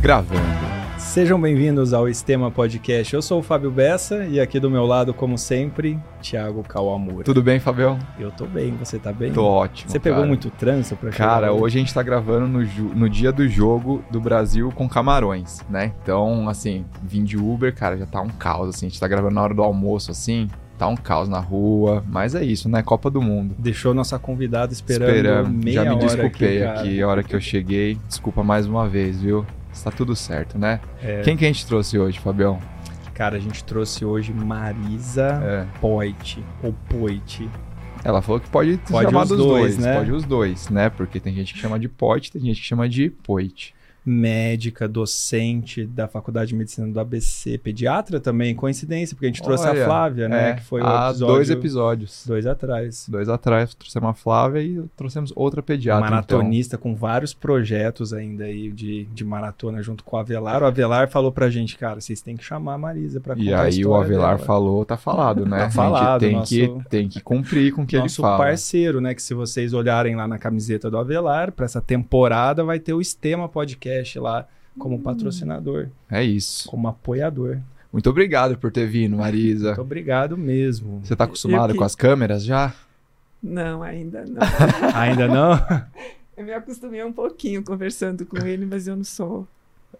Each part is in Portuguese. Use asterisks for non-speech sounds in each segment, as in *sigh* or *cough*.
Gravando. Sejam bem-vindos ao Estema Podcast. Eu sou o Fábio Bessa e aqui do meu lado, como sempre, Thiago Kawamura. Tudo bem, Fabião? Eu tô bem, você tá bem? Tô ótimo. Você pegou cara. muito trânsito pra chegar Cara, hoje a gente tá gravando no, no dia do jogo do Brasil com Camarões, né? Então, assim, vim de Uber, cara, já tá um caos, assim. A gente tá gravando na hora do almoço, assim. Tá um caos na rua, mas é isso, né? Copa do Mundo. Deixou nossa convidada esperando Esperando. meia Já me desculpei cara. aqui, a hora que eu cheguei. Desculpa mais uma vez, viu? Está tudo certo, né? É, Quem que a gente trouxe hoje, Fabião? Cara, a gente trouxe hoje Marisa É. Poit, ou Poit. Ela falou que pode, Pode chamar os dos dois, dois, né? Pode os dois, né? Porque tem gente que chama de Poit, tem gente que chama de Poit. Médica, docente da Faculdade de Medicina do ABC, pediatra também, coincidência, porque a gente trouxe Olha, a Flávia, né? É, que foi o há episódio... dois episódios. Dois atrás. Dois atrás trouxemos a Flávia e trouxemos outra pediatra. então. maratonista com vários projetos ainda aí de, de maratona junto com o Avelar. O Avelar falou pra gente, cara, vocês têm que chamar a Marisa pra Então. contar E aí o Avelar dela. falou, tá falado, né? Tá falado, tem, nosso- que, tem que cumprir com o que Nosso ele fala. parceiro, né? Que se vocês olharem lá na camiseta do Avelar, pra essa temporada vai ter o Estema Podcast lá como Hum. patrocinador, É isso. como apoiador. Muito obrigado por ter vindo, Marisa. Muito obrigado mesmo. Você tá acostumado que- com as câmeras já? Não, ainda não. *laughs* Ainda não? Eu me acostumei um pouquinho conversando com ele, mas eu não sou.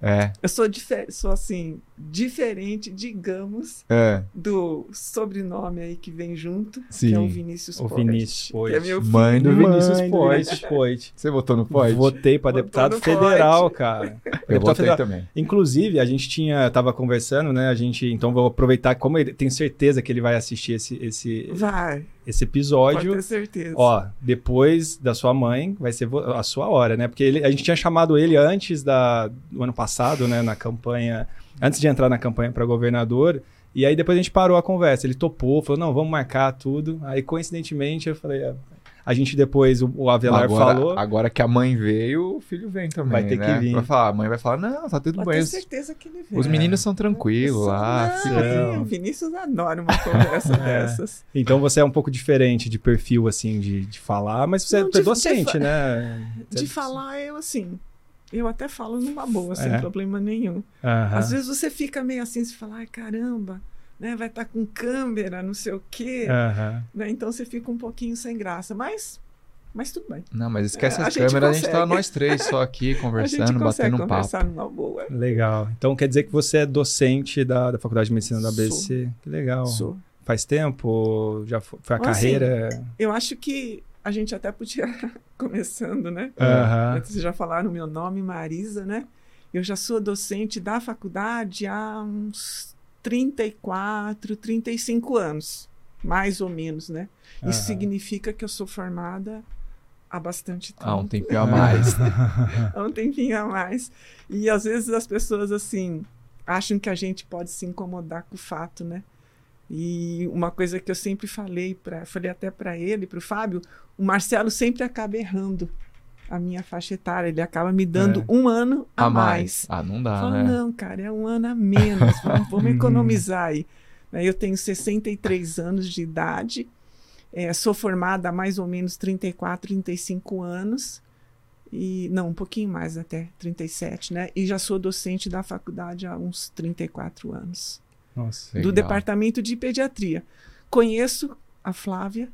É. Eu sou, sou assim, diferente, digamos, É. do sobrenome aí que vem junto, Sim. que é o Vinícius O Poit, Vinícius Que Poit. é meu filho. Mãe do Do Vinícius Vinícius Poit. Poit. Poit. Você votou no Poit? Votei pra Votou deputado federal, Poit. cara. *laughs* Eu Deputado votei federal. também. Inclusive, a gente tinha, tava conversando, né? A gente, então vou aproveitar, como ele tenho certeza que ele vai assistir esse, esse, Vai, esse pode episódio. ter certeza. Ó, depois da sua mãe, vai ser a sua hora, né? Porque ele- a gente tinha chamado ele antes da, do ano passado, né? Na campanha, antes de entrar na campanha para governador. E aí depois a gente parou a conversa. Ele topou, falou: não, vamos marcar tudo. Aí, coincidentemente, eu falei: "Ah, a gente depois, o, o Avelar agora, falou. agora que a mãe veio, o filho vem também, Vai ter que né? vir. Vai falar, a mãe vai falar, não, tá tudo pode bem. Os, certeza que ele vem. os meninos são tranquilos lá. Não, fica- Não. o Vinícius adora uma conversa *laughs* É. dessas. Então você é um pouco diferente de perfil, assim, de, de falar, mas você Não, é de- docente, de né? *laughs* De falar, eu assim, eu até falo numa boa, sem É. problema nenhum. Às vezes você fica meio assim, você fala, ai caramba, né, vai estar com câmera, não sei o quê. Aham. Né, então você fica um pouquinho sem graça, mas, mas tudo bem. Não, mas esquece É, a as câmeras, a gente tá consegue. nós três só aqui *laughs* a gente conversando, batendo um papo. conversar numa boa. Legal. Então quer dizer que você é docente da, da Faculdade de Medicina da ABC. Que legal. Sou. Faz tempo? Já fo- foi a Assim, carreira? Eu acho que a gente até podia, *laughs* começando, né? Aham. Vocês já falaram o meu nome, Marisa, né? Eu já sou docente da faculdade há uns 34, 35 anos, mais ou menos, né? Aham. Isso significa que eu sou formada há bastante tempo. Ah, um tempinho a mais. *laughs* Há um tempinho a mais. E às vezes as pessoas, assim, acham que a gente pode se incomodar com o fato, né? E uma coisa que eu sempre falei, pra, falei até para ele, para o Fábio, o Marcelo sempre acaba errando a minha faixa etária. Ele acaba me dando É. um ano a, a mais. mais. Ah, não dá, Fala, né? não, cara, é um ano a menos. *laughs* Vamos, vamos Uhum. economizar aí. Né, Eu tenho 63 anos de idade, eh, sou formada há mais ou menos 34, 35 anos. E, não, um pouquinho mais até, 37, né? E já sou docente da faculdade há uns 34 anos. Nossa. Legal. Do departamento de pediatria. Conheço a Flávia,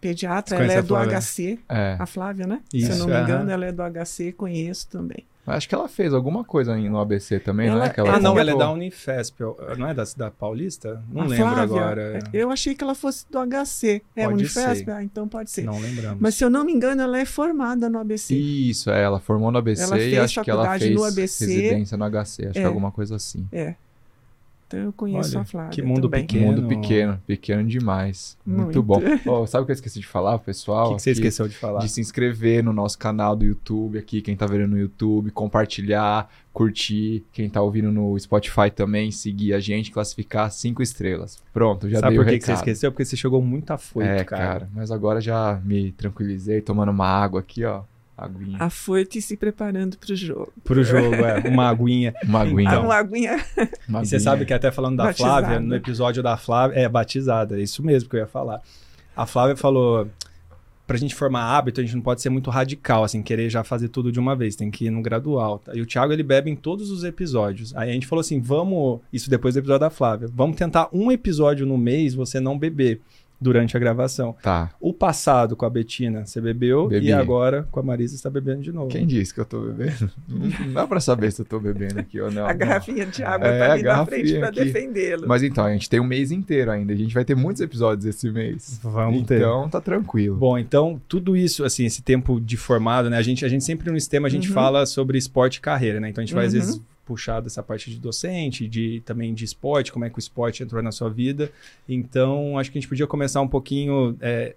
pediatra, ela é a do? HC, É. a Flávia, né? Se Isso, eu não me aham. engano, ela é do HC, conheço também. Acho que ela fez alguma coisa aí no ABC também, não Ela- é? Que ah, não, ela é da Unifesp, não é da, da Paulista? Não A lembro Flávia, agora. Eu achei que ela fosse do HC. É Pode Unifesp? ser. Ah, então pode ser. Não lembramos. Mas se eu não me engano, ela é formada no ABC. Isso, é, ela formou no ABC Ela e fez acho que ela faculdade fez no ABC. residência no HC, acho que É. é alguma coisa assim. É. Então eu conheço Olha, a Flávia. que mundo também. pequeno. Mundo pequeno, pequeno demais. Muito, Muito. bom. Ó, sabe o que eu esqueci de falar, O pessoal? que, que você Aqui, esqueceu de falar? De se inscrever no nosso canal do YouTube aqui, quem tá vendo no YouTube, compartilhar, curtir, quem tá ouvindo no Spotify também, seguir a gente, classificar cinco estrelas. Pronto, já Sabe dei por o que, que você recado. esqueceu? Porque você chegou muito afoito, é, cara. cara. Mas agora já me tranquilizei, tomando uma água aqui, ó. Aguinha. Afoito e se preparando para o jogo. Pro jogo, é. Uma aguinha. *laughs* Uma aguinha. Então. uma aguinha. uma E você sabe que até falando da Batizada. Flávia, no episódio da Flávia, é batizada, é isso mesmo que eu ia falar. A Flávia falou: pra gente formar hábito, a gente não pode ser muito radical, assim, querer já fazer tudo de uma vez, tem que ir no gradual. Tá? E o Thiago, ele bebe em todos os episódios. Aí a gente falou assim, vamos, isso depois do episódio da Flávia, vamos tentar um episódio no mês você não beber durante a gravação. Tá. O passado com a Betina, você bebeu Bebi. e agora com a Marisa você tá bebendo de novo. Quem disse que eu tô bebendo? Não dá pra saber se eu tô bebendo aqui ou não. a garrafinha de água É, tá ali na frente para defendê-lo. Mas então, a gente tem um mês inteiro ainda. A gente vai ter muitos episódios esse mês. Vamos ter. Então, tá tranquilo. Bom, então, tudo isso, assim, esse tempo de formado, né? A gente, a gente sempre no sistema, a gente Uhum. fala sobre esporte e carreira, né? Então a gente vai, às Uhum. vezes, puxar dessa parte de docente, de também de esporte, como é que o esporte entrou na sua vida. Então, acho que a gente podia começar um pouquinho. é,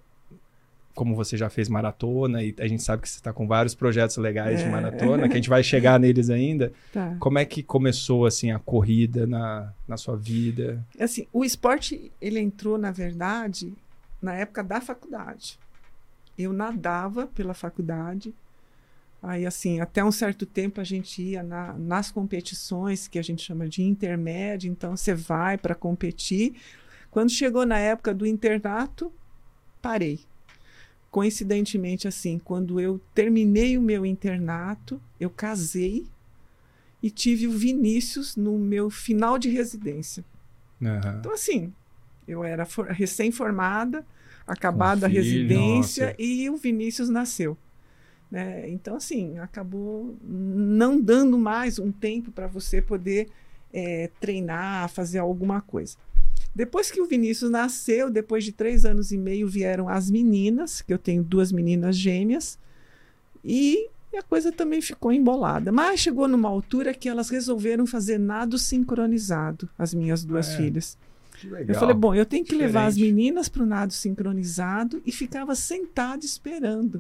como você já fez maratona, e a gente sabe que você está com vários projetos legais de É. maratona, que a gente vai chegar neles ainda. Tá. Como é que começou, assim, a corrida na, na sua vida? Assim, o esporte, ele entrou, na verdade, na época da faculdade. Eu nadava pela faculdade. Aí, assim, até um certo tempo a gente ia na- nas competições, que a gente chama de intermédio. Então, você vai para competir. Quando chegou na época do internato, parei. Coincidentemente, assim, quando eu terminei o meu internato, eu casei e tive o Vinícius no meu final de residência. Aham. Então, assim, eu era for- recém-formada, acabada a filho, residência nossa. e o Vinícius nasceu. Né? Então, assim, acabou não dando mais um tempo para você poder eh, treinar, fazer alguma coisa. Depois que o Vinícius nasceu, depois de três anos e meio, vieram as meninas, que eu tenho duas meninas gêmeas, e a coisa também ficou embolada. Mas chegou numa altura que elas resolveram fazer nado sincronizado, as minhas duas É. filhas. Eu falei, bom, eu tenho que levar as Diferente. meninas para o nado sincronizado e ficava sentada esperando.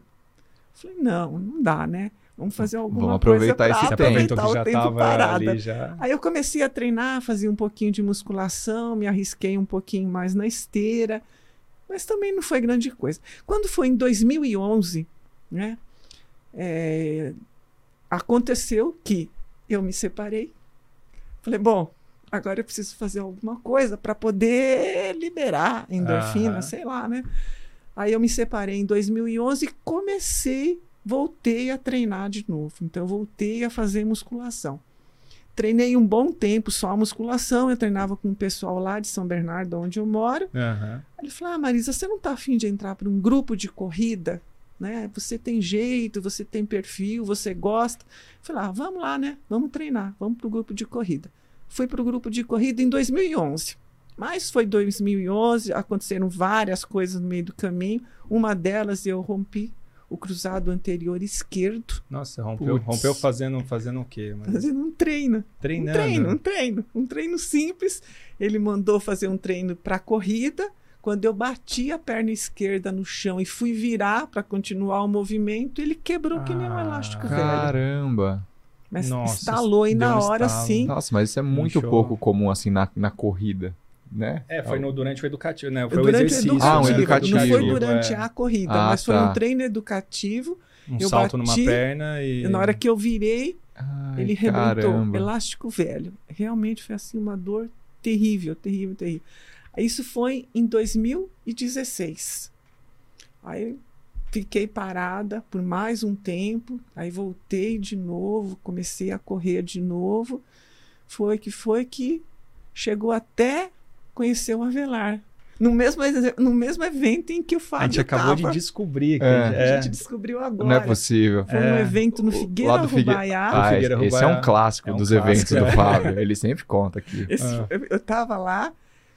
Falei, não, não dá, né? Vamos fazer alguma Vamos aproveitar coisa esse *laughs* tempo. Aproveitar que já o tempo estava parada. ali já. Aí eu comecei a treinar, fazia um pouquinho de musculação, me arrisquei um pouquinho mais na esteira, mas também não foi grande coisa. Quando foi em 2011, né, é, aconteceu que eu me separei. Falei, bom, agora eu preciso fazer alguma coisa para poder liberar endorfina, sei lá, né? Aí eu me separei em 2011 e comecei, voltei a treinar de novo. Então voltei a fazer musculação. Treinei um bom tempo só a musculação, eu treinava com o pessoal lá de São Bernardo, onde eu moro. Aí ele falou: Ah, Marisa, você não está afim de entrar para um grupo de corrida? Né? Você tem jeito, você tem perfil, você gosta. Eu falei: ah, vamos lá, né? Vamos treinar, vamos para o grupo de corrida. Fui para o grupo de corrida em 2011. Mas foi 2011, aconteceram várias coisas no meio do caminho. Uma delas eu rompi o cruzado anterior esquerdo, Nossa, rompeu, Putz. rompeu fazendo, fazendo o quê? Mas fazendo um treino. treinando. Um treino, um treino, um treino simples. Ele mandou fazer um treino para corrida. Quando eu bati a perna esquerda no chão e fui virar para continuar o movimento, ele quebrou que nem um Ah, elástico velho. Caramba. Mas Nossa, estalou e na um hora estalo. sim. Nossa, mas isso é muito Inchou. pouco comum assim na, na corrida, né? É, foi no, durante o educativo, né? Foi o durante exercício. Ah, um né? educativo. Não foi durante é. a corrida, Ah, mas foi tá. um treino educativo. Um eu salto numa bati, perna e... E na hora que eu virei, Ai, ele rebentou. caramba. Elástico velho. Realmente foi assim uma dor terrível, terrível, terrível. Isso foi em 2016. Aí fiquei parada por mais um tempo, aí voltei de novo, comecei a correr de novo. Foi que foi que chegou até conhecer o Avelar. No mesmo, no mesmo evento em que o Fábio A gente acabou tava. de descobrir. Que É. a gente- A é. gente descobriu agora. Não é possível. Foi um É. evento no Figueira do Figue- Rubaiá. Ah, Figueira esse é Rubaiá. um clássico É um dos clássico, eventos do é. Fábio. Ele sempre conta aqui. Esse- Ah. eu, eu tava lá,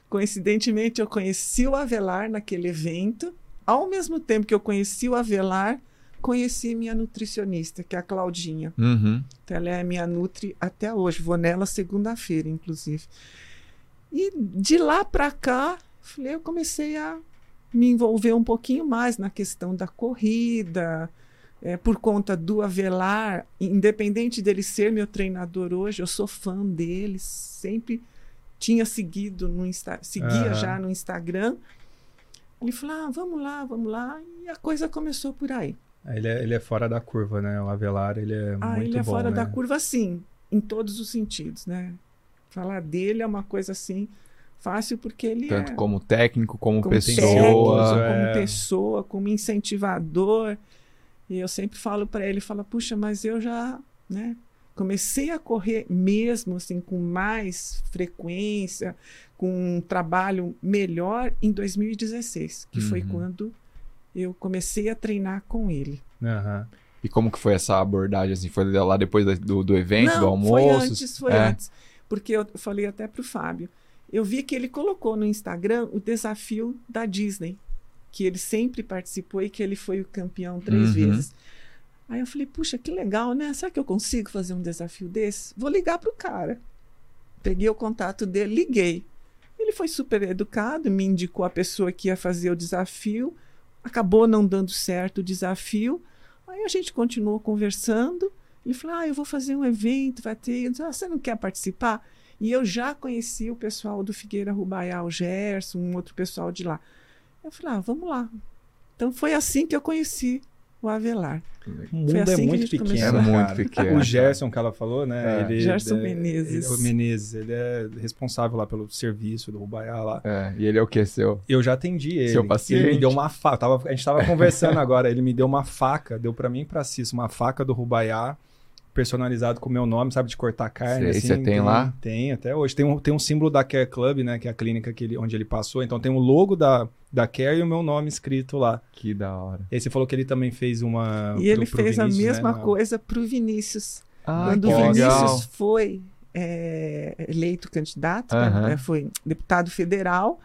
coincidentemente eu conheci o Avelar naquele evento. Ao mesmo tempo que eu conheci o Avelar, conheci minha nutricionista, que é a Claudinha. Uhum. Então, ela é minha nutri até hoje. Vou nela segunda-feira, inclusive. E de lá para cá, falei, eu comecei a me envolver um pouquinho mais na questão da corrida, é, por conta do Avelar, independente dele ser meu treinador hoje, eu sou fã dele, sempre tinha seguido no Insta, seguia Aham. já no Instagram. Ele falou: ah, vamos lá, vamos lá, e a coisa começou por aí. Ele é, ele é fora da curva, né? O Avelar, ele é Ah, muito ele é bom, fora né? da curva, sim, em todos os sentidos, né? Falar dele é uma coisa assim Fácil porque ele Tanto é como técnico, como, como pessoa. técnico, é. como pessoa, como incentivador. E eu sempre falo para ele, fala, puxa, mas eu já, né, comecei a correr mesmo assim com mais frequência, com um trabalho melhor em 2016, que foi Uhum. quando eu comecei a treinar com ele. Aham. E como que foi essa abordagem? Assim, foi lá depois do, do evento, Não, do almoço? foi antes, foi É. antes. Porque eu falei até pro Fábio. Eu vi que ele colocou no Instagram o desafio da Disney, que ele sempre participou e que ele foi o campeão três Uhum. vezes. Aí eu falei, puxa, que legal, né? Será que eu consigo fazer um desafio desse? Vou ligar pro cara. Peguei o contato dele, liguei. Ele foi super educado, me indicou a pessoa que ia fazer o desafio. Acabou não dando certo o desafio. Aí a gente continuou conversando. Ele falou: Ah, eu vou fazer um evento, vai ter. Disse, ah, você não quer participar? E eu já conheci o pessoal do Figueira Rubaiá, o Gerson, um outro pessoal de lá. Eu falei: Ah, vamos lá. Então foi assim que eu conheci o Avelar. O mundo Foi assim é muito pequeno. começou. É muito pequeno. O Gerson que ela falou, né? É. Ele, Gerson é- Menezes. ele- o Menezes, ele é responsável lá pelo serviço do Rubaiá lá. É, e ele é o que, seu? Eu já atendi ele. Seu paciente. Ele me deu uma faca. Tava, a gente tava conversando agora. Ele me deu uma faca, deu pra mim e pra Cis, uma faca do Rubaiá, personalizado com o meu nome, sabe, de cortar carne. Sei, assim, você tem lá? Tem, até hoje. Tem um, tem um símbolo da Care Club, né, que é a clínica que ele, onde ele passou. Então tem o logo da, da Care e o meu nome escrito lá. Que da hora. E aí você falou que ele também fez uma. E ele pro- pro fez a Vinícius, mesma né, coisa para o Vinícius. Ah, Quando que o legal. Vinícius foi é, eleito candidato, né, né, foi deputado federal,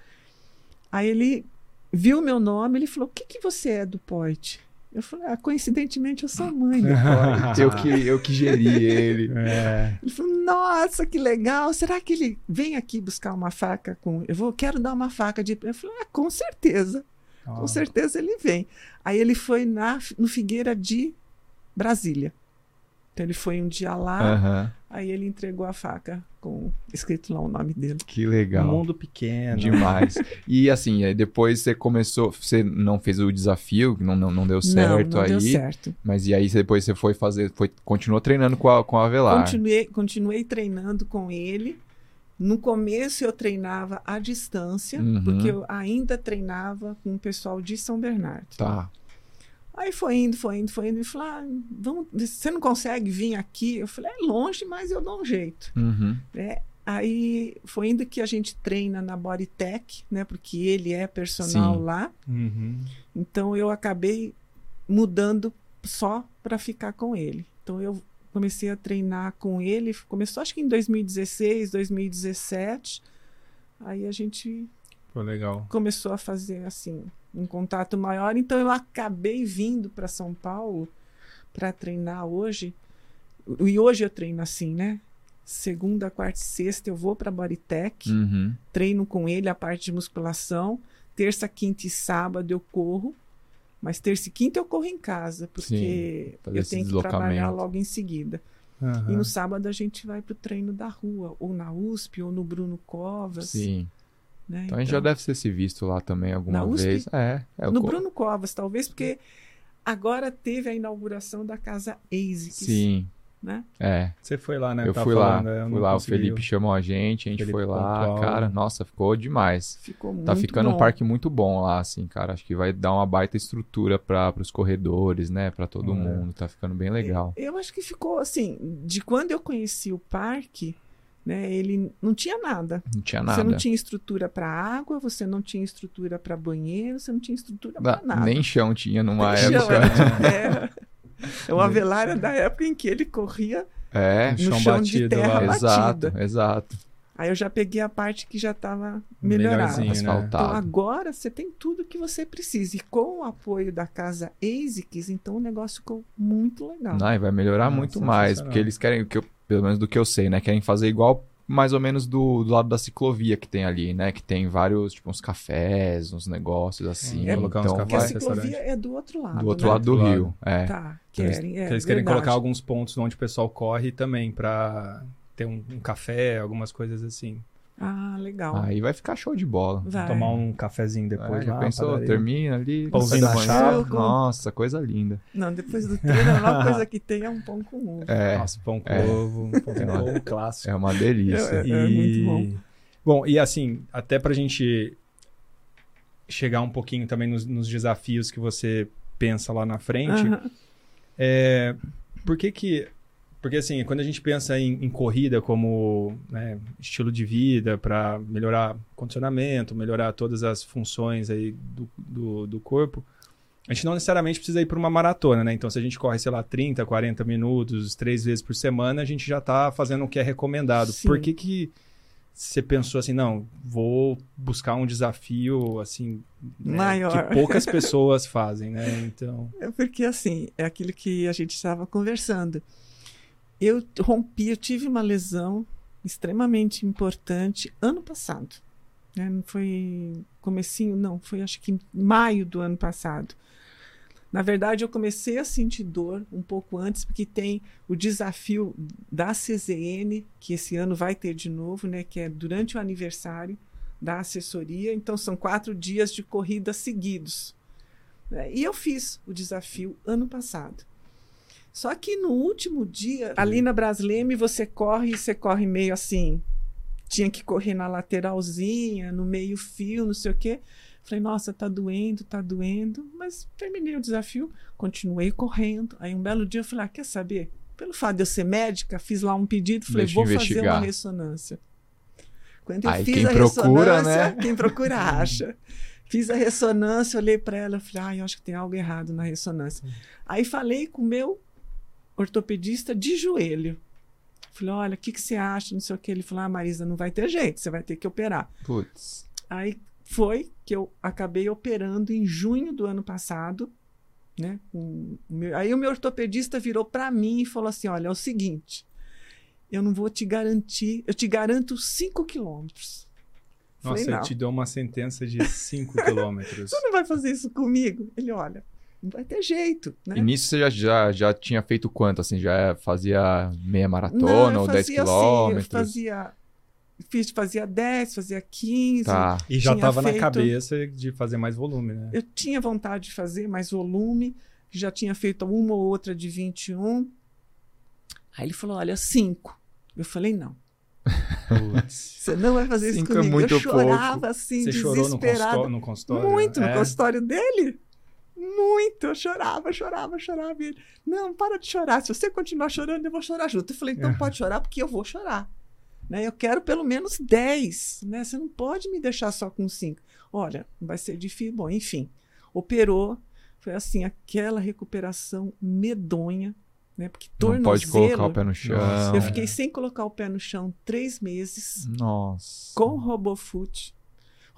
aí ele viu o meu nome, ele falou: O que, que você é do Poit? Eu falei: ah, coincidentemente eu sou mãe do. *laughs* Eu que, eu que geri ele. *laughs* É. Ele falou: Nossa, que legal! Será que ele vem aqui buscar uma faca com. Eu vou, quero dar uma faca de. Eu falei: ah, Com certeza, com Ó. certeza ele vem. Aí ele foi na, no Figueira de Brasília. Então ele foi um dia lá, aí ele entregou a faca com escrito lá o nome dele. Que Um legal. mundo pequeno. Demais. E assim, aí depois você começou, você não fez o desafio, não, não, não deu certo não, não aí. deu certo. Mas e aí depois você foi fazer, foi, continuou treinando com a, com a Avelar. Continuei, continuei treinando com ele. No começo eu treinava à distância, Uhum. porque eu ainda treinava com o pessoal de São Bernardo. Tá. Aí foi indo, foi indo, foi indo. E falou: ah, vamos, você não consegue vir aqui? Eu falei: é longe, mas eu dou um jeito. Uhum. né? Aí foi indo que a gente treina na Bodytech, né? Porque ele é personal Sim. lá. Uhum. Então eu acabei mudando só para ficar com ele. Então eu comecei a treinar com ele. Começou acho que em 2016, 2017. Aí a gente Foi legal. começou a fazer assim um contato maior. Então eu acabei vindo para São Paulo para treinar hoje. E hoje eu treino assim, né? Segunda, quarta e sexta eu vou para Bodytech, Uhum. treino com ele a parte de musculação. Terça, quinta e sábado eu corro. Mas terça e quinta eu corro em casa, porque fazer eu tenho que trabalhar logo em seguida. Aham. E no sábado a gente vai pro treino da rua, ou na USP, ou no Bruno Covas. Sim. Né? Então a gente já deve ter se visto lá também alguma Na USP? vez. É. é No Bruno Covas, talvez, porque agora teve a inauguração da casa ASICS, Sim. né? É. Você foi lá, né? eu Tava fui lá. falando, eu fui lá, o. Felipe chamou a gente, a gente Felipe foi lá, pontual. cara. Nossa, ficou demais. Ficou muito Tá ficando bom. um parque muito bom lá, assim, cara. Acho que vai dar uma baita estrutura para os corredores, né? Pra todo É. mundo. Tá ficando bem legal. Eu acho que ficou assim, de quando eu conheci o parque, né, ele não tinha nada. Não tinha Você nada. não tinha estrutura para água, você não tinha estrutura para banheiro, você não tinha estrutura para nada. Nem chão tinha numa Nem chão, época. *laughs* é. É. O Avelar é da época em que ele corria É, no Chão chão, batido de terra lá. exato, batida. exato. Aí eu já peguei a parte que já estava melhorada. Né? Então agora você tem tudo que você precisa. E com o apoio da casa ASICS, então o negócio ficou muito legal. Não, e vai melhorar Ah, muito mais, porque eles querem, que eu- pelo menos do que eu sei, né? Querem fazer igual mais ou menos do, do lado da ciclovia que tem ali, né? Que tem vários, tipo, uns cafés, uns negócios assim. É, colocar uns então Porque a vai cafés. ciclovia é do outro lado. do outro né? lado do Do lado. rio. É. Tá, Então, eles- querem. é, eles querem verdade. colocar alguns pontos onde o pessoal corre também pra ter um, um café, algumas coisas assim. Ah, legal. Aí vai ficar show de bola. Vai. Tomar um cafezinho depois É, já lá. pensou? padaria. Termina ali. Pãozinho na chapa. Nossa, coisa linda. Não, depois do treino, a melhor coisa que tem é um pão com ovo. É, Nossa, pão com É. ovo, um pão com É uma- ovo clássico. é uma delícia. É, é muito bom. Bom, e assim, até pra gente chegar um pouquinho também nos, nos desafios que você pensa lá na frente, Aham. é, por que que... Porque assim, quando a gente pensa em, em corrida como né, estilo de vida para melhorar condicionamento, melhorar todas as funções aí do, do, do corpo, a gente não necessariamente precisa ir para uma maratona, né? Então, se a gente corre, sei lá, 30, 40 minutos, três vezes por semana, a gente já está fazendo o que é recomendado. Sim. Por que que você pensou assim, não, vou buscar um desafio, assim, né, Maior. que poucas *laughs* pessoas fazem, né? Então, É porque, assim, é aquilo que a gente estava conversando. Eu rompi, eu tive uma lesão extremamente importante ano passado. né? Não foi comecinho, não, foi acho que maio do ano passado. Na verdade, eu comecei a sentir dor um pouco antes, porque tem o desafio da CZN, que esse ano vai ter de novo, né? Que é durante o aniversário da assessoria. Então, são quatro dias de corrida seguidos. né? E eu fiz o desafio ano passado. Só que no último dia, ali na Brasleme, você corre e você corre meio assim. Tinha que correr na lateralzinha, no meio fio, não sei o quê. Falei, nossa, tá doendo, tá doendo. Mas terminei o desafio, continuei correndo. Aí um belo dia eu falei, ah, quer saber? Pelo fato de eu ser médica, fiz lá um pedido, falei, Deixa vou fazer investigar. uma ressonância. Quando eu Aí fiz quem a procura, ressonância, né? *laughs* quem procura acha. *laughs* Fiz a ressonância, olhei para ela, falei, ah, eu acho que tem algo errado na ressonância. Aí falei com o meu ortopedista de joelho. Falei, olha, o que, que você acha? Não sei o que. Ele falou, ah, Marisa, não vai ter jeito, você vai ter que operar. Putz. Aí foi que eu acabei operando em junho do ano passado. Né? aí o meu ortopedista virou para mim e falou assim: olha, é o seguinte, eu não vou te garantir, eu te garanto 5 quilômetros. nossa, Falei, ele te deu uma sentença de 5 *laughs* quilômetros. você não vai fazer isso comigo? Ele, olha, não vai ter jeito. Né? E nisso você já, já, já tinha feito quanto? Assim, já fazia meia maratona eu ou 10 fazia assim, quilômetros? eu fazia, fiz, fazia 10, fazia 15. Tá. E já Tinha tava na cabeça de fazer mais volume, né? Eu tinha vontade de fazer mais volume, já tinha feito uma ou outra de 21. Aí ele falou: olha, 5. Eu falei: não, Putz. *laughs* você não vai fazer isso Cinco é comigo. muito eu chorava assim, Você chorou no desesperada. consultório? No consultório? Muito no É? consultório dele. Muito. Eu chorava, chorava, chorava. E ele, não, para de chorar. Se você continuar chorando, eu vou chorar junto. Eu falei, então pode chorar, porque eu vou chorar. Né? Eu quero pelo menos 10. Né? Você não pode me deixar só com 5. Olha, vai ser difícil. Bom, enfim. Operou. Foi assim, aquela recuperação medonha. Né? Porque Não tornozelo... pode colocar o pé no chão. Nossa. Eu fiquei sem colocar o pé no chão três meses Nossa. com RoboFoot.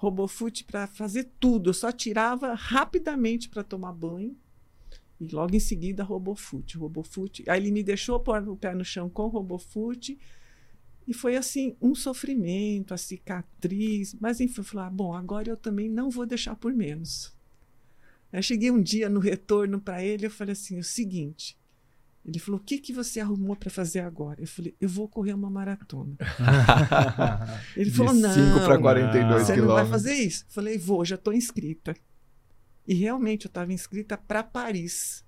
RoboFoot para fazer tudo. Eu só tirava rapidamente para tomar banho. E logo em seguida, RoboFoot. RoboFoot. Aí ele me deixou pôr o pé no chão com RoboFoot. E foi assim, um sofrimento, a cicatriz. Mas enfim, eu falei, ah, bom, agora eu também não vou deixar por menos. Aí cheguei um dia no retorno para ele, eu falei assim, o seguinte. Ele falou, o que, que você arrumou para fazer agora? Eu falei, eu vou correr uma maratona. *laughs* Ele De falou, não. 5 para 42 Você quilômetros. não vai fazer isso? Falei, vou, já estou inscrita. E realmente eu estava inscrita para Paris.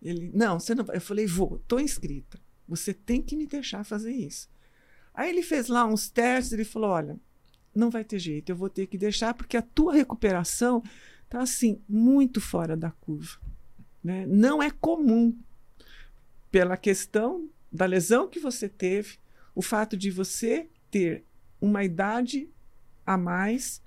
Ele, não, você não vai. Eu falei, vou, estou inscrita. Você tem que me deixar fazer isso. Aí ele fez lá uns testes, ele falou: olha, não vai ter jeito, eu vou ter que deixar, porque a tua recuperação está assim, muito fora da curva. Né? Não é comum, pela questão da lesão que você teve, o fato de você ter uma idade a mais.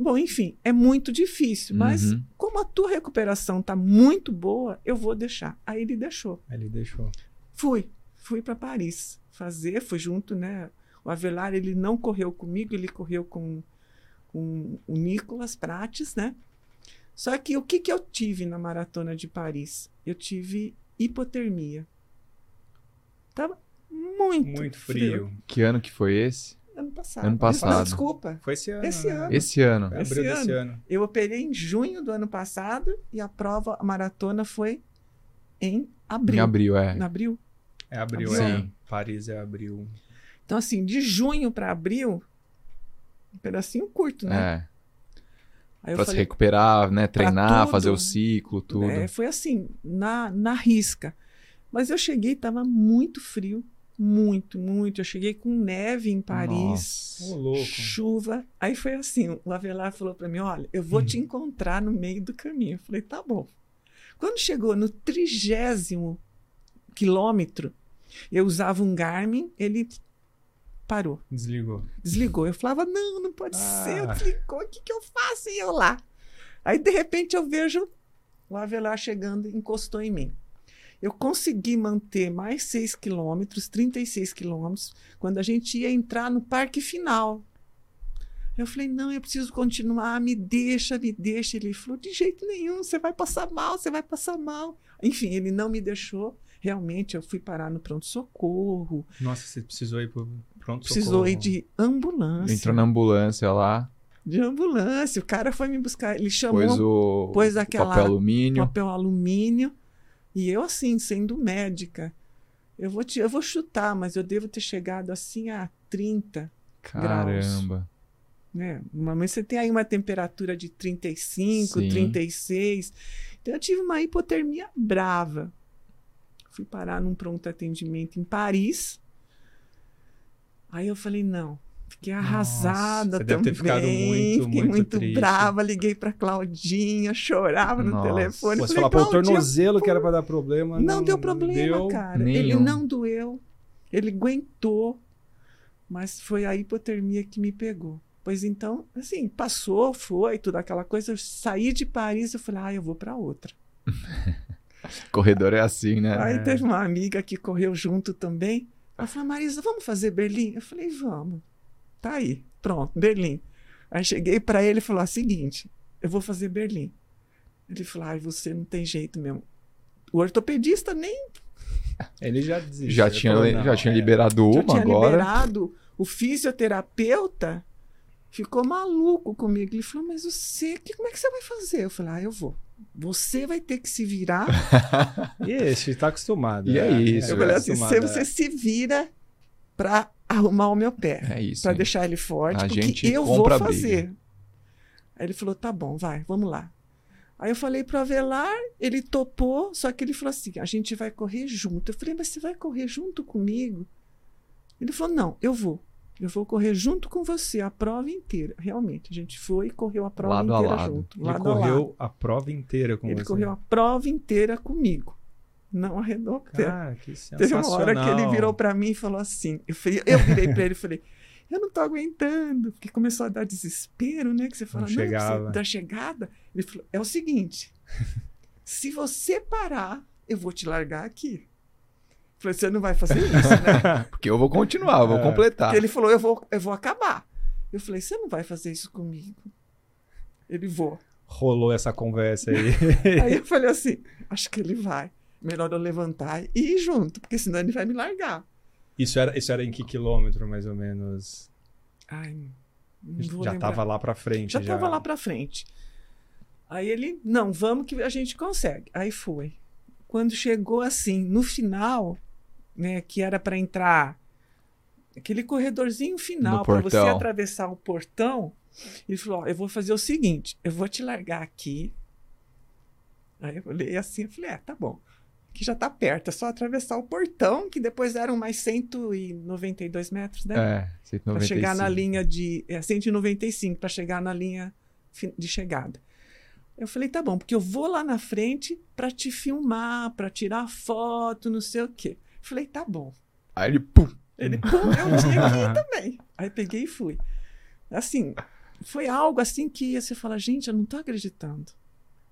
Bom, enfim, é muito difícil, mas Uhum. como a tua recuperação está muito boa, eu vou deixar. Aí ele deixou. Ele deixou. Fui, fui para Paris fazer, fui junto, né? O Avelar, ele não correu comigo, ele correu com, com o Nicolas Prates, né? Só que o que, que eu tive na maratona de Paris? Eu tive hipotermia. Tava muito, Muito frio. Que ano que foi esse? Ano passado. Ano passado. Não, desculpa. Foi esse ano. Esse né? ano. Esse ano. Esse abril desse ano. Eu operei em junho do ano passado e a prova, a maratona foi em abril. Em abril, é. Em abril. É abril, Sim. é. Paris é abril. Então, assim, de junho para abril, um pedacinho curto, né? É. Pra se recuperar, né? Treinar, tudo. fazer o ciclo, tudo. É, foi assim, na, na risca. Mas eu cheguei, estava muito frio, muito, muito. Eu cheguei com neve em Paris. Louco. Chuva. Aí foi assim, o Avelar falou para mim, olha, eu vou te encontrar no meio do caminho. Eu falei, tá bom. Quando chegou no trigésimo quilômetro, eu usava um Garmin, ele parou, Desligou. desligou. Eu falava, não, não pode Ah. ser, desligou, o que, que eu faço? E eu lá. Aí, de repente, eu vejo o Avelar chegando, encostou em mim. Eu consegui manter mais 6 quilômetros, 36 quilômetros, quando a gente ia entrar no parque final. Eu falei, não, eu preciso continuar, me deixa, me deixa. Ele falou, de jeito nenhum, você vai passar mal, você vai passar mal. Enfim, ele não me deixou. Realmente, eu fui parar no pronto-socorro, Nossa, você precisou ir pro pronto precisou ir de ambulância. Entrou na ambulância lá, De ambulância. O cara foi me buscar. Ele chamou pôs o pôs aquela- papel alumínio. papel alumínio. E eu, assim, sendo médica, eu vou, te, eu vou chutar, mas eu devo ter chegado assim a 30. Caramba. Né? Normalmente você tem aí uma temperatura de 35, Sim. 36. Então eu tive uma hipotermia brava. Fui parar num pronto atendimento em Paris. Aí eu falei, não. Fiquei arrasada você deve também. ter ficado muito, Fiquei muito muito triste. brava. Liguei pra Claudinha, chorava no Nossa. telefone. Você falar, pô, o "Claudinha, tornozelo que era pra dar problema. não, deu problema, deu. cara. Ele nenhum. não doeu. Ele aguentou. Mas foi a hipotermia que me pegou. Pois então, assim, passou, foi, tudo aquela coisa. Eu saí de Paris, eu falei, ah, eu vou para outra. *laughs* Corredor é assim, né? Aí teve uma amiga que correu junto também. Ela falou, Marisa, vamos fazer Berlim? Eu falei, vamos. Tá aí, pronto, Berlim. Aí cheguei para ele e falou: "Ah, seguinte, eu vou fazer Berlim. Ele falou: ai, você não tem jeito mesmo. O ortopedista nem *laughs* Ele já desistiu. Já tinha, falou, já tinha é. liberado já uma tinha agora. liberado. O fisioterapeuta ficou maluco comigo. Ele falou: Mas você, que, como é que você vai fazer? Eu falei: Ah, eu vou. Você vai ter que se virar. *laughs* E esse, tá acostumado. E é isso, eu é falei assim: acostumado, você, você se vira pra arrumar o meu pé. É isso. Pra hein? deixar ele forte, A porque gente eu vou fazer. Aí ele falou: tá bom, vai, vamos lá. Aí eu falei pro Avelar, ele topou, só que ele falou assim: a gente vai correr junto. Eu falei: mas você vai correr junto comigo? Ele falou: não, eu vou. Eu vou correr junto com você a prova inteira. Realmente, a gente foi e correu a prova Lado a inteira lado. junto. Ele lado a lado. correu a prova inteira com Ele você. correu a prova inteira comigo. Não arredou o pé. Cara, que Teve uma hora que ele virou pra mim e falou assim: eu, falei, eu virei pra ele e falei, eu não tô aguentando, porque começou a dar desespero, né? Que você fala, Não não, chegava. da chegada. Ele falou: é o seguinte, *laughs* se você parar, eu vou te largar aqui. Eu falei, você não vai fazer isso, né? *laughs* Porque eu vou continuar, eu vou É. completar. Porque ele falou, eu vou, eu vou acabar. Eu falei, você não vai fazer isso comigo. Ele vou. Rolou essa conversa aí. *laughs* Aí eu *laughs* falei assim, acho que ele vai. Melhor eu levantar e ir junto, porque senão ele vai me largar. isso, era, isso era em que quilômetro, mais ou menos? Ai, já lembrar. tava lá pra frente. Já estava lá pra frente. Aí ele, não, vamos que a gente consegue. Aí foi. Quando chegou assim, no final, né, que era para entrar aquele corredorzinho final para você atravessar o portão, ele falou: ó, eu vou fazer o seguinte, eu vou te largar aqui. Aí eu olhei assim, eu falei: é, tá bom. Que já tá perto, é só atravessar o portão, que depois eram mais 192 metros, né? É, Para 195. chegar na linha de. É 195 para chegar na linha de chegada. Eu falei, tá bom, porque eu vou lá na frente para te filmar, para tirar foto, não sei o quê. Falei, tá bom. Aí ele, pum, Ele, pô, eu tinha que ir também. Aí peguei e fui. Assim, foi algo assim que você fala, gente, eu não tô acreditando.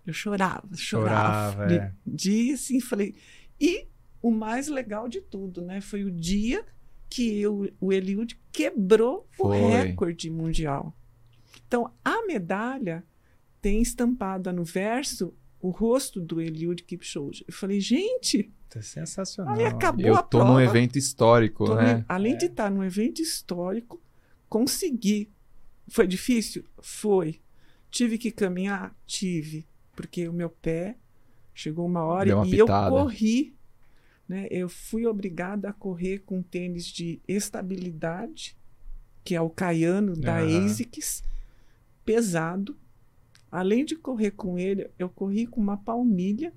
Eu chorava, chorava. Chorava, de, é. de, assim, falei. E o mais legal de tudo, né? Foi o dia que eu, o Eliud quebrou Foi. o recorde mundial. Então, a medalha tem estampada no verso o rosto do Eliud Kipchoge. Eu falei, gente, Tá sensacional. aí acabou eu a tô prova. num evento histórico, Tô né? além de estar num evento histórico, consegui. Foi difícil? Foi. Tive que caminhar? Tive. Porque o meu pé chegou uma hora uma e eu pitada. corri. Né? Eu fui obrigada a correr com tênis de estabilidade, que é o Caiano da Aham. ASICS, pesado. Além de correr com ele, eu corri com uma palmilha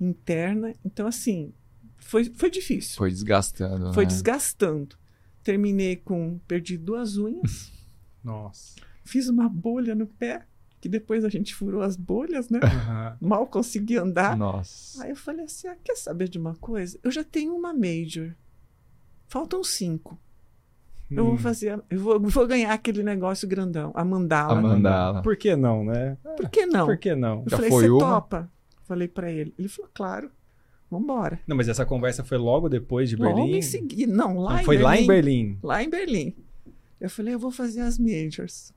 interna. Então, assim, foi, foi difícil. Foi desgastando. Foi né? desgastando. Terminei com. Perdi duas unhas, *laughs* Nossa. fiz uma bolha no pé, que depois a gente furou as bolhas, né? Aham. Mal consegui andar. Nossa. Aí eu falei assim: ah, quer saber de uma coisa? Eu já tenho uma Major. Faltam cinco. Eu vou Hum. fazer. Eu vou, vou ganhar aquele negócio grandão, a mandala. A mandala. Por que não, né? Por que não? Por que não? Eu Já falei, foi você uma? topa? Falei pra ele. Ele falou, claro, vambora. Não, mas essa conversa foi logo depois de Berlim? Logo em seguida. Não, lá Não, em foi Berlim. lá em Berlim. Lá em Berlim. Eu falei, eu vou fazer as majors.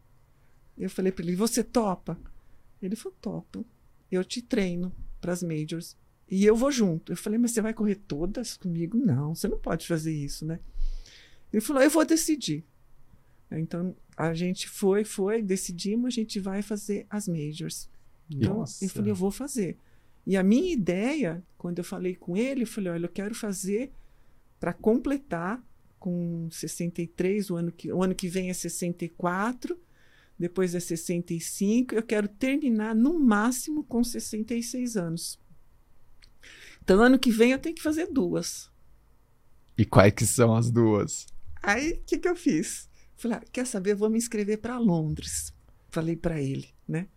Eu falei pra ele, você topa? Ele falou, topo. Eu te treino pras majors. E eu vou junto. Eu falei, mas você vai correr todas comigo? Não, você não pode fazer isso, né? Ele falou, eu vou decidir. Então, a gente foi, foi, decidimos, a gente vai fazer as majors. Então, Nossa. eu falei, eu vou fazer. E a minha ideia, quando eu falei com ele, eu falei, olha, eu quero fazer para completar com 63, o ano, que, o ano que vem é 64, depois é 65, eu quero terminar no máximo com 66 anos. Então, ano que vem eu tenho que fazer duas. E quais que são as duas? Aí, o que, que eu fiz? Falei, ah, quer saber? Eu vou me inscrever para Londres. Falei para ele, né?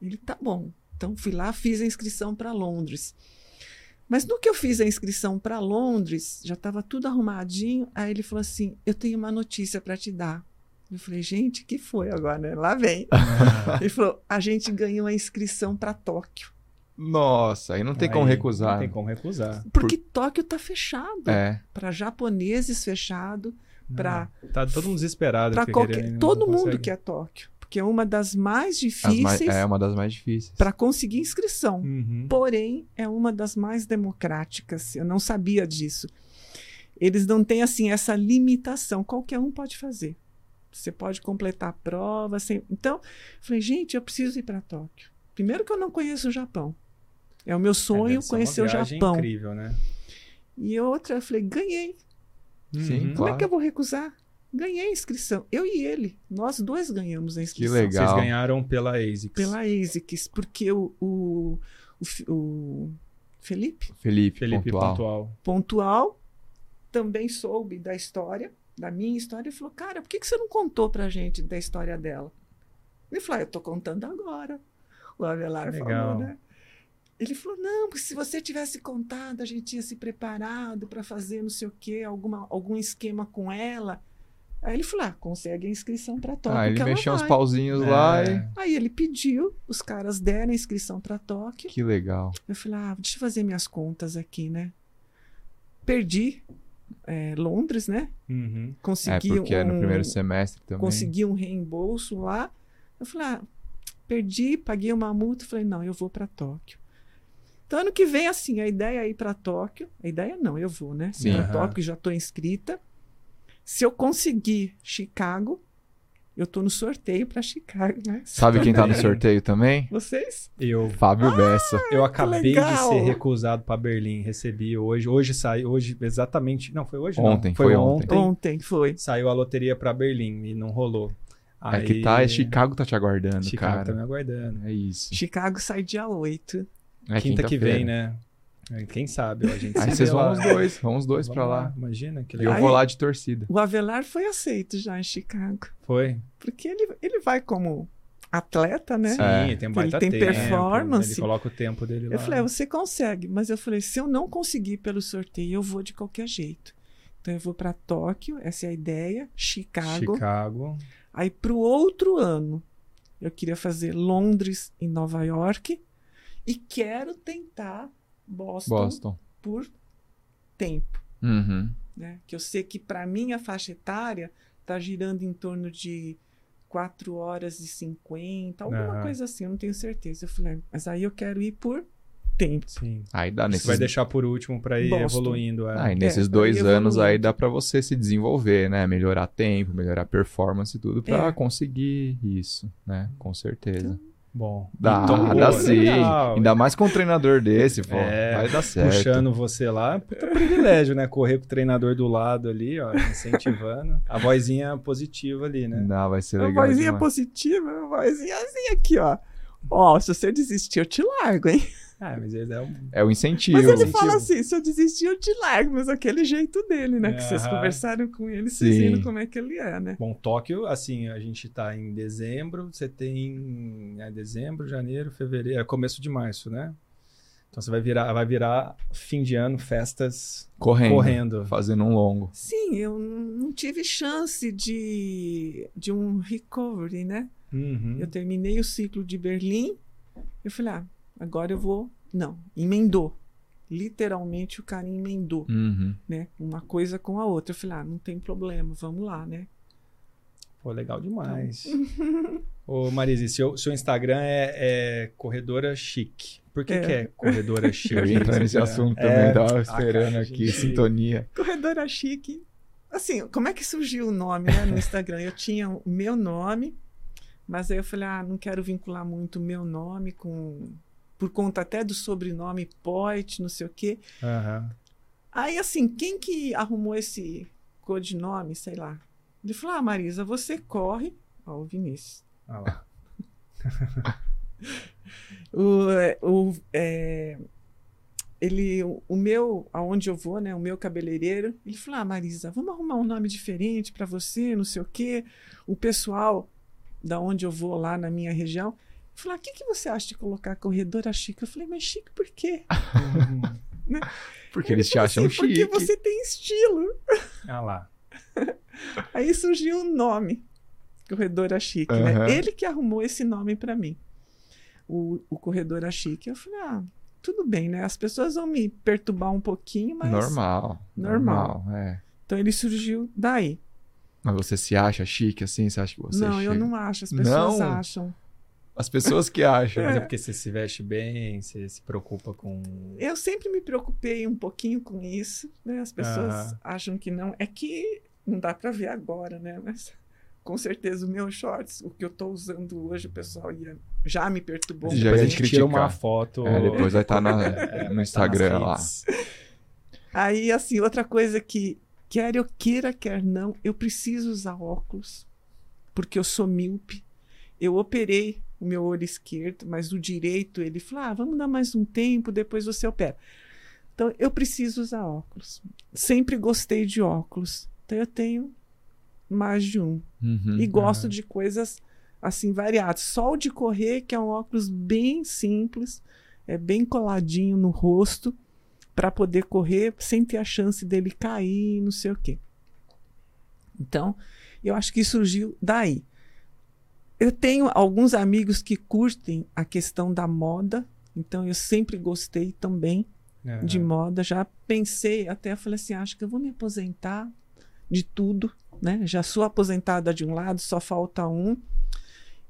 Ele, tá bom. Então, fui lá, fiz a inscrição para Londres. Mas no que eu fiz a inscrição para Londres, já estava tudo arrumadinho. Aí ele falou assim: Eu tenho uma notícia para te dar. Eu falei, gente, que foi agora, né? Lá vem. *laughs* ele falou: A gente ganhou a inscrição para Tóquio. Nossa, aí não tem Aí, como recusar. Não tem como recusar. Porque Tóquio tá fechado. É. Para japoneses fechado. Não, Tá todo mundo desesperado. Para que qualquer. Todo mundo consegue. quer Tóquio. Porque é uma das mais difíceis mais- é uma das mais difíceis. para conseguir inscrição. Uhum. Porém, é uma das mais democráticas. Eu não sabia disso. Eles não têm assim essa limitação. Qualquer um pode fazer. Você pode completar a prova. Sem... Então, falei, gente, eu preciso ir para Tóquio. Primeiro que eu não conheço o Japão. É o meu É, sonho uma conhecer o Japão. incrível, né? E outra, eu falei, ganhei. Sim, Uhum. Como Claro. é que eu vou recusar? Ganhei a inscrição. Eu e ele. Nós dois ganhamos a inscrição. legal. Vocês ganharam pela ASICS. Pela ASICS, porque o, o, o, o Felipe Felipe, Felipe pontual. Pontual. Pontual também soube da história, da minha história, e falou: Cara, por que, que você não contou pra gente da história dela? Ele falou: ah, Eu tô contando agora. O Avelar Legal. falou, né? Ele falou: Não, porque se você tivesse contado, a gente tinha se preparado para fazer não sei o quê, alguma, algum esquema com ela. Aí ele falou: Ah, consegue a inscrição pra Tóquio. Ah, ele mexeu uns vai." pauzinhos É. lá e. Aí ele pediu, os caras deram a inscrição pra Tóquio. Que legal. Eu falei, ah, deixa eu fazer minhas contas aqui, né? Perdi é, Londres, né? Uhum. É, Consegui porque é no um, primeiro semestre também. consegui um reembolso lá. Eu falei, ah, perdi, paguei uma multa. Falei, não, eu vou para Tóquio. Então, ano que vem, assim, a ideia é ir para Tóquio. A ideia não, eu vou, né? Sim. Para Aham. Tóquio, já estou inscrita. Se eu conseguir Chicago, eu tô no sorteio para Chicago, né? Sabe quem tá no sorteio também? Vocês? Eu, Fábio Bessa. eu acabei de ser recusado para Berlim. Recebi hoje. Hoje saiu. Hoje, exatamente. Não, foi hoje? Ontem, não. foi ontem. Ontem foi. Saiu a loteria para Berlim e não rolou. É que tá, é Chicago tá te aguardando, Chicago cara. tá me aguardando. É isso. Chicago sai dia 8. É Quinta que vem, né? Quem sabe, a gente Aí vocês vão lá. os dois, vão os dois Vamos pra lá. Imagina que E eu legal. vou lá de torcida. O Avelar foi aceito já em Chicago. Foi. Porque ele, ele vai como atleta, né? Sim, É. tem um baita Ele tem tempo, performance. Ele coloca o tempo dele lá. Eu falei, "Ah, você consegue. Mas eu falei, se eu não conseguir pelo sorteio, eu vou de qualquer jeito. Então eu vou para Tóquio, essa é a ideia, Chicago. Chicago. Aí para o outro ano, eu queria fazer Londres e Nova York. E quero tentar Boston, Boston. por tempo. Uhum. né? Que eu sei que para minha faixa etária tá girando em torno de 4 horas e 50, alguma coisa assim, eu não tenho certeza. Eu falei, mas aí eu quero ir por tempo. Sim. Aí dá Você nesses. vai deixar por último pra ir Boston. evoluindo. É. Ah, e nesses É, dois anos aí dá pra você se desenvolver, né? Melhorar tempo, melhorar performance e tudo pra É. conseguir isso, né? Com certeza. Bom. Dá, então, dá sim. legal. Ainda mais com um treinador desse, pô. É, vai dar certo. Puxando você lá, puta privilégio, né? Correr com o treinador do lado ali, ó, incentivando. *laughs* A vozinha positiva ali, né? Não, vai ser Uma legal. vozinha demais. positiva, uma vozinha assim aqui, ó. Ó, se você desistir, eu te largo, hein? Ah, mas ele é um... É o incentivo. Mas ele Incentivo. fala assim: se eu desistir, eu te largo, mas aquele jeito dele, né? Que vocês conversaram com ele, vocês Sim. viram como é que ele é, né? Bom, Tóquio, assim, a gente tá em dezembro, você tem é, dezembro, janeiro, fevereiro, é começo de março, né? Então você vai virar, vai virar fim de ano, festas Correndo. correndo. Fazendo um longo. Sim, eu não tive chance de, de um recovery, né? Uhum. Eu terminei o ciclo de Berlim. Eu falei, ah, agora eu vou. Não, emendou. Literalmente o cara emendou, Uhum. né? Uma coisa com a outra. Eu falei, ah, não tem problema, vamos lá, né? Pô, legal demais. *laughs* Ô, Marise, seu, seu Instagram é, é Corredora Chique. Por que É. que é Corredora Chique? *laughs* Eu ia entrar nesse É. assunto É. também, tava Ah, esperando cara, aqui, gente. sintonia. Corredora Chique. Assim, como é que surgiu o nome né, no Instagram? Eu tinha o meu nome, mas aí eu falei, ah, não quero vincular muito o meu nome com. Por conta até do sobrenome Poit, não sei o quê. Aham. Aí, assim, quem que arrumou esse codinome, sei lá? Ele falou, ah, Marisa, você corre. Ó, o Vinícius. Ah lá. *laughs* O, é, o, é, ele, o, o meu, aonde eu vou, né, o meu cabeleireiro, ele falou: Ah, Marisa, vamos arrumar um nome diferente para você, não sei o quê. O pessoal da onde eu vou lá na minha região, falou: ah, O que, que você acha de colocar corredora chique? Eu falei: Mas chique por quê? *laughs* Porque eles te acham assim, chique. Porque você tem estilo. Ah lá. *laughs* Aí surgiu o nome, Corredora Chique, Aham. né? Ele que arrumou esse nome para mim, o, o Corredora Chique. Eu falei, ah, tudo bem, né? As pessoas vão me perturbar um pouquinho, mas... Normal. Normal. é. Então ele surgiu daí. Mas você se acha chique assim? Você acha que você não, é eu não acho, as pessoas Não? acham. As pessoas que acham. Mas é porque você se veste bem, você se preocupa com. Eu sempre me preocupei um pouquinho com isso, né? As pessoas acham que não. É que não dá para ver agora, né? Mas com certeza o meu shorts, o que eu tô usando hoje, o pessoal ia, já me perturbou. um Já Depois a te gente tira uma criticar. foto. É, depois vai estar *laughs* É, tá no nas Instagram lá. Aí, assim, outra coisa que, quer eu queira, quer não, eu preciso usar óculos, porque eu sou míope. Eu operei o meu olho esquerdo, mas o direito, ele falou: ah, vamos dar mais um tempo, depois você opera. Então, eu preciso usar óculos. Sempre gostei de óculos. Então, eu tenho mais de um. Uhum. E gosto aham. de coisas assim variadas. Só o de correr, que é um óculos bem simples, é bem coladinho no rosto, para poder correr sem ter a chance dele cair, não sei o quê. Então, eu acho que surgiu daí. Eu tenho alguns amigos que curtem a questão da moda, então eu sempre gostei também de moda. Já pensei, até falei assim, acho que eu vou me aposentar de tudo, né? Já sou aposentada de um lado, só falta um.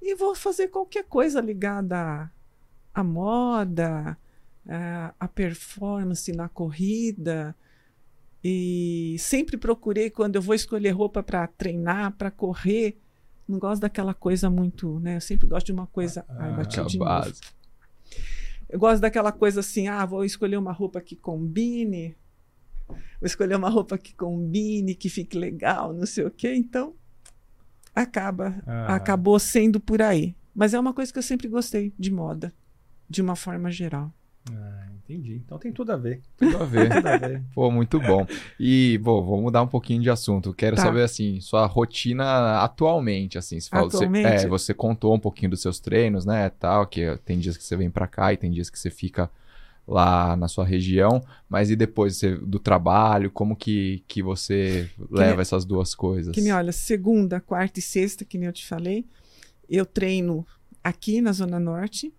E vou fazer qualquer coisa ligada à, à moda, à, à performance na corrida. E sempre procurei, quando eu vou escolher roupa para treinar, para correr, não gosto daquela coisa muito, né? Eu sempre gosto de uma coisa. Ai, Ah, bati a de novo. Eu gosto daquela coisa assim, ah, vou escolher uma roupa que combine, vou escolher uma roupa que combine, que fique legal, não sei o quê. Então, acaba, Ah. acabou sendo por aí. Mas é uma coisa que eu sempre gostei de moda, de uma forma geral. Ah, entendi. Então tem tudo a ver. Tudo a ver. *laughs* Tudo a ver. Pô, muito bom. E, bom, vou mudar um pouquinho de assunto. Quero Tá. saber, assim, sua rotina atualmente, assim. Você fala, você- Atualmente? é, você contou um pouquinho dos seus treinos, né, tal, que tem dias que você vem pra cá e tem dias que você fica lá na sua região, mas e depois você- do trabalho, como que, que você leva nem- essas duas coisas? Que nem, olha, segunda, quarta e sexta, que nem eu te falei, eu treino aqui na Zona Norte.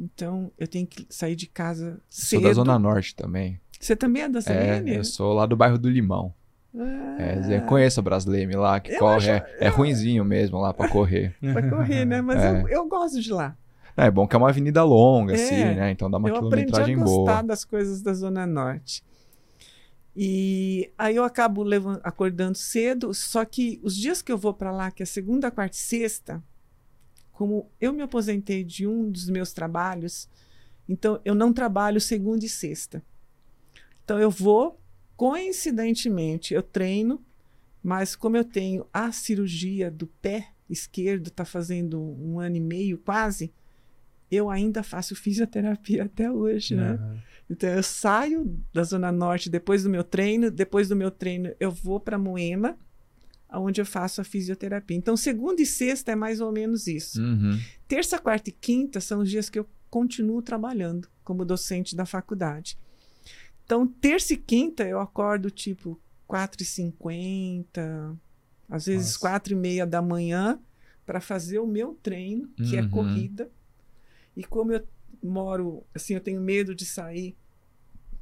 Então, eu tenho que sair de casa Sou cedo. da Zona Norte também. Você também é da ZN? É, eu sou lá do bairro do Limão. É, eu conheço a Brasleme lá, que Eu corre, acho- é, é ruinzinho mesmo lá pra correr. *laughs* Pra correr, né? Mas É. eu, eu gosto de lá. É, bom que é uma avenida longa, É, assim, né? Então dá uma eu aprendi a quilometragem gostar boa. das coisas da Zona Norte. E aí eu acabo acordando cedo, só que os dias que eu vou para lá, que é segunda, quarta e sexta, como eu me aposentei de um dos meus trabalhos, então eu não trabalho segunda e sexta. Então eu vou, coincidentemente, eu treino, mas como eu tenho a cirurgia do pé esquerdo, está fazendo um ano e meio quase, eu ainda faço fisioterapia até hoje, né? Aham. Então eu saio da Zona Norte depois do meu treino, depois do meu treino eu vou para Moema, onde eu faço a fisioterapia. Então segunda e sexta é mais ou menos isso. Uhum. Terça, quarta e quinta são os dias que eu continuo trabalhando como docente da faculdade. Então terça e quinta eu acordo tipo 4h50, às vezes Nossa. quatro e meia da manhã para fazer o meu treino, que é Uhum. corrida. E como eu moro, assim, eu tenho medo de sair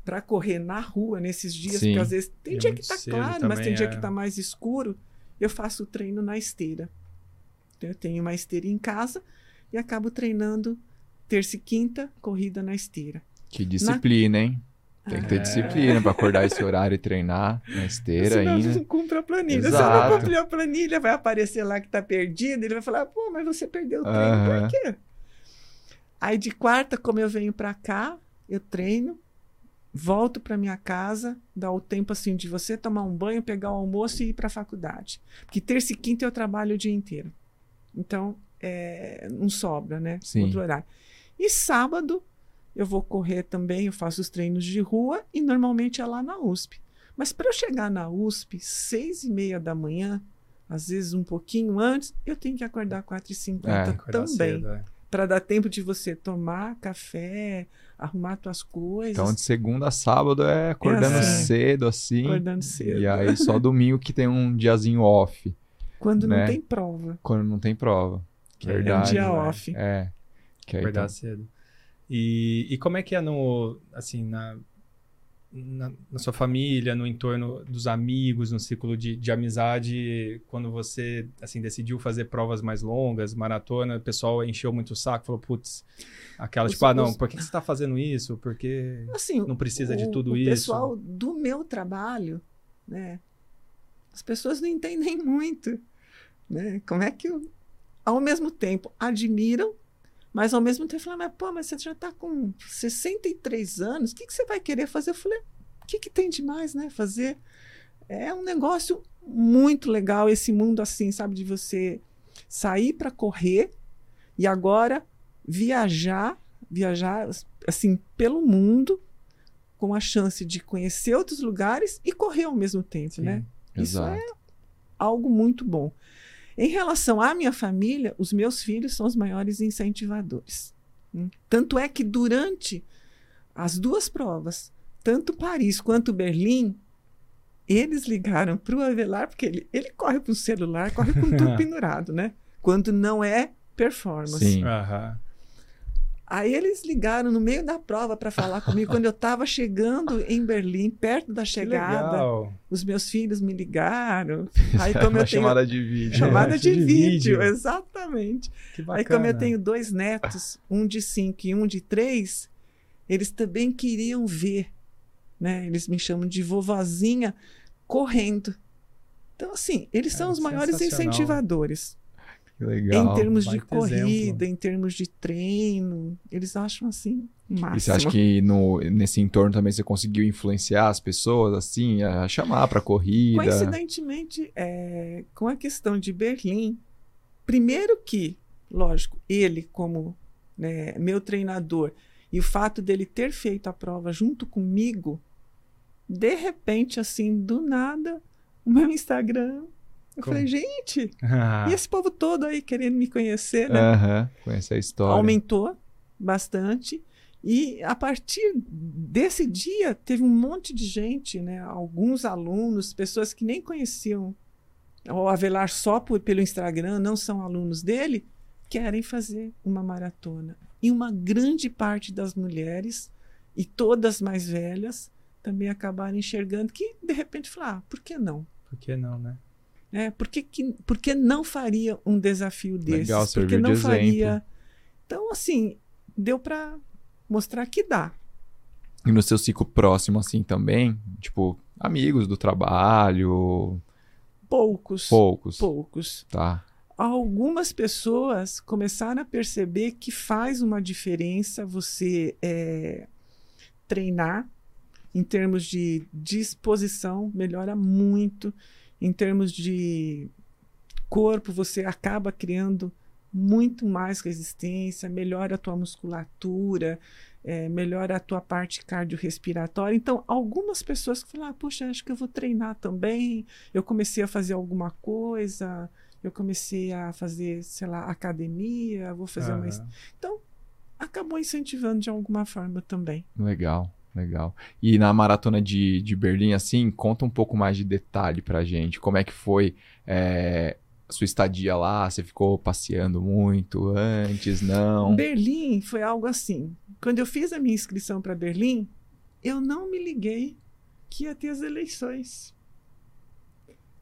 para correr na rua nesses dias, Sim. porque às vezes tem E é dia que tá cedo claro, mas tem dia é. que tá mais escuro. Eu faço o treino na esteira. Então, eu tenho uma esteira em casa e acabo treinando terça e quinta, corrida na esteira. Que disciplina, hein? Tem que ter É. disciplina pra acordar esse horário e treinar na esteira Senão ainda. não cumpre a planilha. Se eu Exato. não cumprir a planilha, vai aparecer lá que tá perdido. Ele vai falar, pô, mas você perdeu o treino, Aham. por quê? Aí de quarta, como eu venho pra cá, eu treino, volto pra minha casa, dá o tempo assim de você tomar um banho, pegar o almoço e ir pra faculdade. Porque terça e quinta eu trabalho o dia inteiro. Então, é, não sobra, né? Sim. Outro horário. E sábado, eu vou correr também, eu faço os treinos de rua e normalmente é lá na USP. Mas para eu chegar na USP, seis e meia da manhã, às vezes um pouquinho antes, eu tenho que acordar quatro e É. cinquenta Acordar também. é. Para dar tempo de você tomar café, arrumar tuas coisas, Então, de segunda a sábado é acordando assim. cedo, assim. acordando cedo. E aí só domingo que tem um diazinho off, Quando não né? tem prova. quando não tem prova. Que é É um Verdade. dia né? off. É. Que aí Acordar tá- cedo. E, e como é que é no, assim, na, na, na sua família, no entorno dos amigos, no ciclo de, de amizade, quando você, assim, decidiu fazer provas mais longas, maratona, o pessoal encheu muito o saco, falou, putz, aquela, Os- tipo, ah, não, os- por que você tá fazendo isso? Porque Assim, não precisa de o- tudo o isso. pessoal do meu trabalho, né? As pessoas não entendem *laughs* muito, né? Como é que, eu- ao mesmo tempo, admiram, mas ao mesmo tempo falam, mas pô, mas você já está com 63 anos, o que, que você vai querer fazer? Eu falei, o que, que tem de mais, né? Fazer é um negócio muito legal esse mundo assim, sabe, de você sair para correr e agora viajar, viajar assim pelo mundo com a chance de conhecer outros lugares e correr ao mesmo tempo, Sim. né? Isso Exato. é algo muito bom. Em relação à minha família, os meus filhos são os maiores incentivadores. Hum. Tanto é que durante as duas provas, tanto Paris quanto Berlim, eles ligaram para o Avelar, porque ele, ele corre com o celular, corre com tudo *laughs* pendurado, né? Quando não é performance. Sim. Aham. Aí eles ligaram no meio da prova para falar comigo quando eu estava chegando em Berlim, perto da chegada. Os meus filhos me ligaram. *laughs* Aí como Uma eu tenho chamada de vídeo. chamada É, de, de vídeo, vídeo. exatamente. Que bacana. Aí como eu tenho dois netos, um de cinco e um de três, eles também queriam ver, né? Eles me chamam de vovozinha correndo. Então assim, eles É, são os maiores incentivadores. Que legal. Em termos de corrida, exemplo. em termos de treino, eles acham assim máximo. E você acha que no, nesse entorno também você conseguiu influenciar as pessoas, assim, a chamar pra corrida? Coincidentemente, é, com a questão de Berlim, primeiro que, lógico, ele como né, meu treinador e o fato dele ter feito a prova junto comigo, de repente, assim, do nada, o meu Instagram, eu Como? falei, gente, Ah, *laughs* e esse povo todo aí querendo me conhecer, né? Aham, conhece a história. aumentou bastante. E a partir desse dia, teve um monte de gente, né? alguns alunos, pessoas que nem conheciam o Avelar só por, pelo Instagram, não são alunos dele, querem fazer uma maratona. E uma grande parte das mulheres, e todas mais velhas, também acabaram enxergando que, de repente, falaram, ah, por que não? por que não, né? É, por, que, que, por que não faria um desafio desses? Legal, por que não de faria? Então, assim, deu para mostrar que dá. E no seu ciclo próximo, assim, também? Tipo, amigos do trabalho, Poucos, poucos, poucos. tá? Algumas pessoas começaram a perceber que faz uma diferença você é, treinar em termos de disposição, melhora muito. Em termos de corpo, você acaba criando muito mais resistência, melhora a tua musculatura, é, melhora a tua parte cardiorrespiratória. Então, algumas pessoas que falam, ah, poxa, acho que eu vou treinar também. Eu comecei a fazer alguma coisa, eu comecei a fazer, sei lá, academia, vou fazer Aham. uma. Então, acabou incentivando de alguma forma também. Legal, legal. E na maratona de, de Berlim, assim, conta um pouco mais de detalhe pra gente. Como é que foi é, sua estadia lá? Você ficou passeando muito antes? Não? Berlim foi algo assim. Quando eu fiz a minha inscrição para Berlim, eu não me liguei que ia ter as eleições.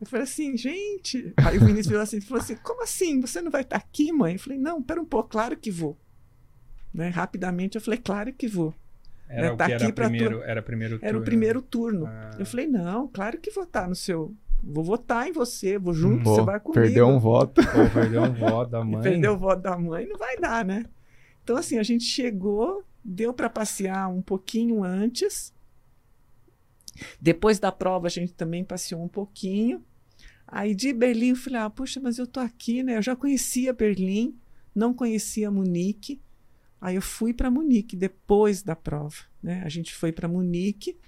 Eu falei assim, gente. Aí o ministro virou assim, falou assim: como assim? Você não vai estar aqui, mãe? Eu falei, não, pera um pouco, claro que vou. Né? Rapidamente eu falei, claro que vou. Era É, o tá que era primeiro, era primeiro Era o turno. primeiro turno. Ah. Eu falei, não, claro que vou estar no seu. Vou votar em você, vou junto, Pô, você vai comigo. perdeu um voto. Pô, perdeu um voto da *laughs* mãe. perder o voto da mãe não vai dar, né? Então, assim, a gente chegou, deu para passear um pouquinho antes. Depois da prova, a gente também passeou um pouquinho. Aí de Berlim, eu falei: ah, puxa, mas eu tô aqui, né? Eu já conhecia Berlim, não conhecia Munique. Aí eu fui para Munique depois da prova, né? A gente foi para Munique.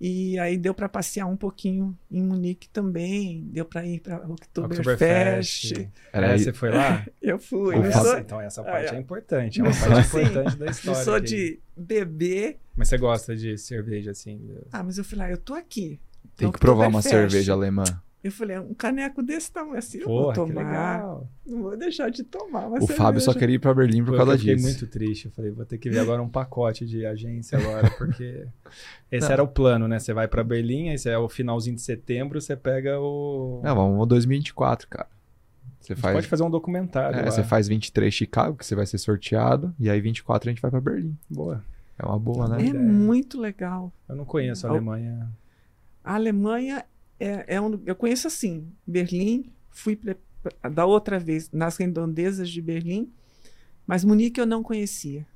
E aí deu para passear um pouquinho em Munique também, deu para ir para Oktoberfest. Oktoberfest. Era É, aí- você foi lá? *laughs* Eu fui. Fábio- sou, Então essa Ah, parte é. é importante. É uma sou parte assim, importante da história. sou aqui. de beber. Mas você gosta de cerveja assim? Ah, mas eu falei, ah, eu tô aqui. Tem que provar uma cerveja alemã. Eu falei, um caneco desse tamanho assim, eu Porra, vou tomar. legal. Não vou deixar de tomar O Fábio só queria ir pra Berlim por Pô, causa eu fiquei disso. muito triste. Eu falei, vou ter que ver agora um pacote de agência agora, porque *laughs* esse Não. era o plano, né? Você vai pra Berlim, aí você é o finalzinho de setembro, você pega o. Não, vamos 2024, cara. Você faz, pode fazer um documentário. é, lá. você faz 23 Chicago, que você vai ser sorteado, e aí 24 a gente vai pra Berlim. Boa. É uma boa, né? É muito legal. Eu não conheço a Al- Alemanha. A Alemanha é, é um. Eu conheço assim, Berlim, fui pre- pra- da outra vez nas redondezas de Berlim, mas Munique eu não conhecia.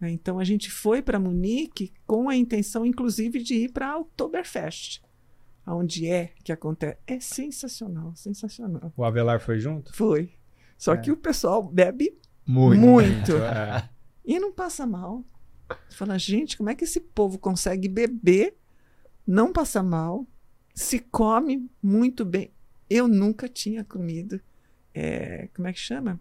né? Então a gente foi para Munique com a intenção, inclusive, de ir para Oktoberfest, onde é que acontece. É sensacional, sensacional. O Avelar foi junto? Foi. Só É. que o pessoal bebe Muito. muito. *laughs* É. e não passa mal. Você fala, gente, como é que esse povo consegue beber, não passa mal, se come muito bem? Eu nunca tinha comido. é, como é que chama?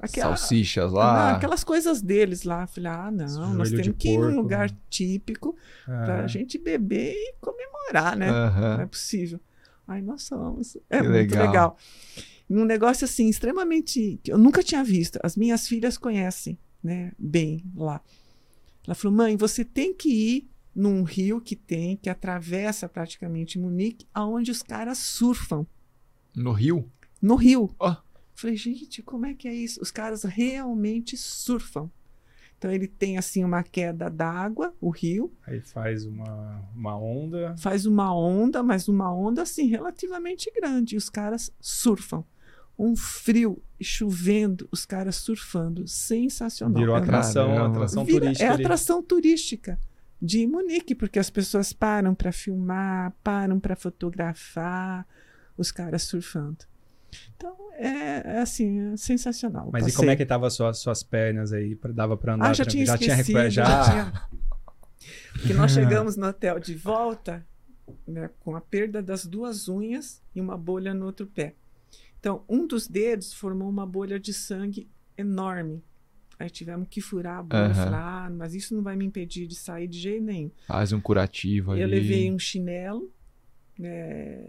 Aquela- Salsichas não, lá. aquelas coisas deles lá. Eu Falei, ah, não, nós Joelho temos que ir num lugar né? típico pra É. gente beber e comemorar, né? Não Aham. é possível. Ai, nós somos. É Que muito legal. legal. Um negócio assim, extremamente. que eu nunca tinha visto. As minhas filhas conhecem, né? Bem lá. Ela falou: mãe, você tem que ir num rio que tem, que atravessa praticamente Munique, aonde os caras surfam. No Rio? No rio. Ó. Falei, gente, como é que é isso? Os caras realmente surfam. Então ele tem assim uma queda d'água, o rio, Aí faz uma, uma onda. faz uma onda, mas uma onda assim relativamente grande. E os caras surfam. Um frio e chovendo, os caras surfando. Sensacional. Virou É uma- atração, Caramba. atração Vira- turística. É ali. atração turística de Munique, porque as pessoas param para filmar, param para fotografar os caras surfando. Então, é, é assim, é sensacional. Mas e como é que tava suas, suas pernas aí? Dava pra andar? Ah, já tinha já tinha esquecido. já Já? tinha. *laughs* Porque nós chegamos no hotel de volta né, com a perda das duas unhas e uma bolha no outro pé. Então, um dos dedos formou uma bolha de sangue enorme. Aí tivemos que furar a. Falar, ah, mas isso não vai me impedir de sair de jeito nenhum. Faz um curativo ali. Eu levei um chinelo né,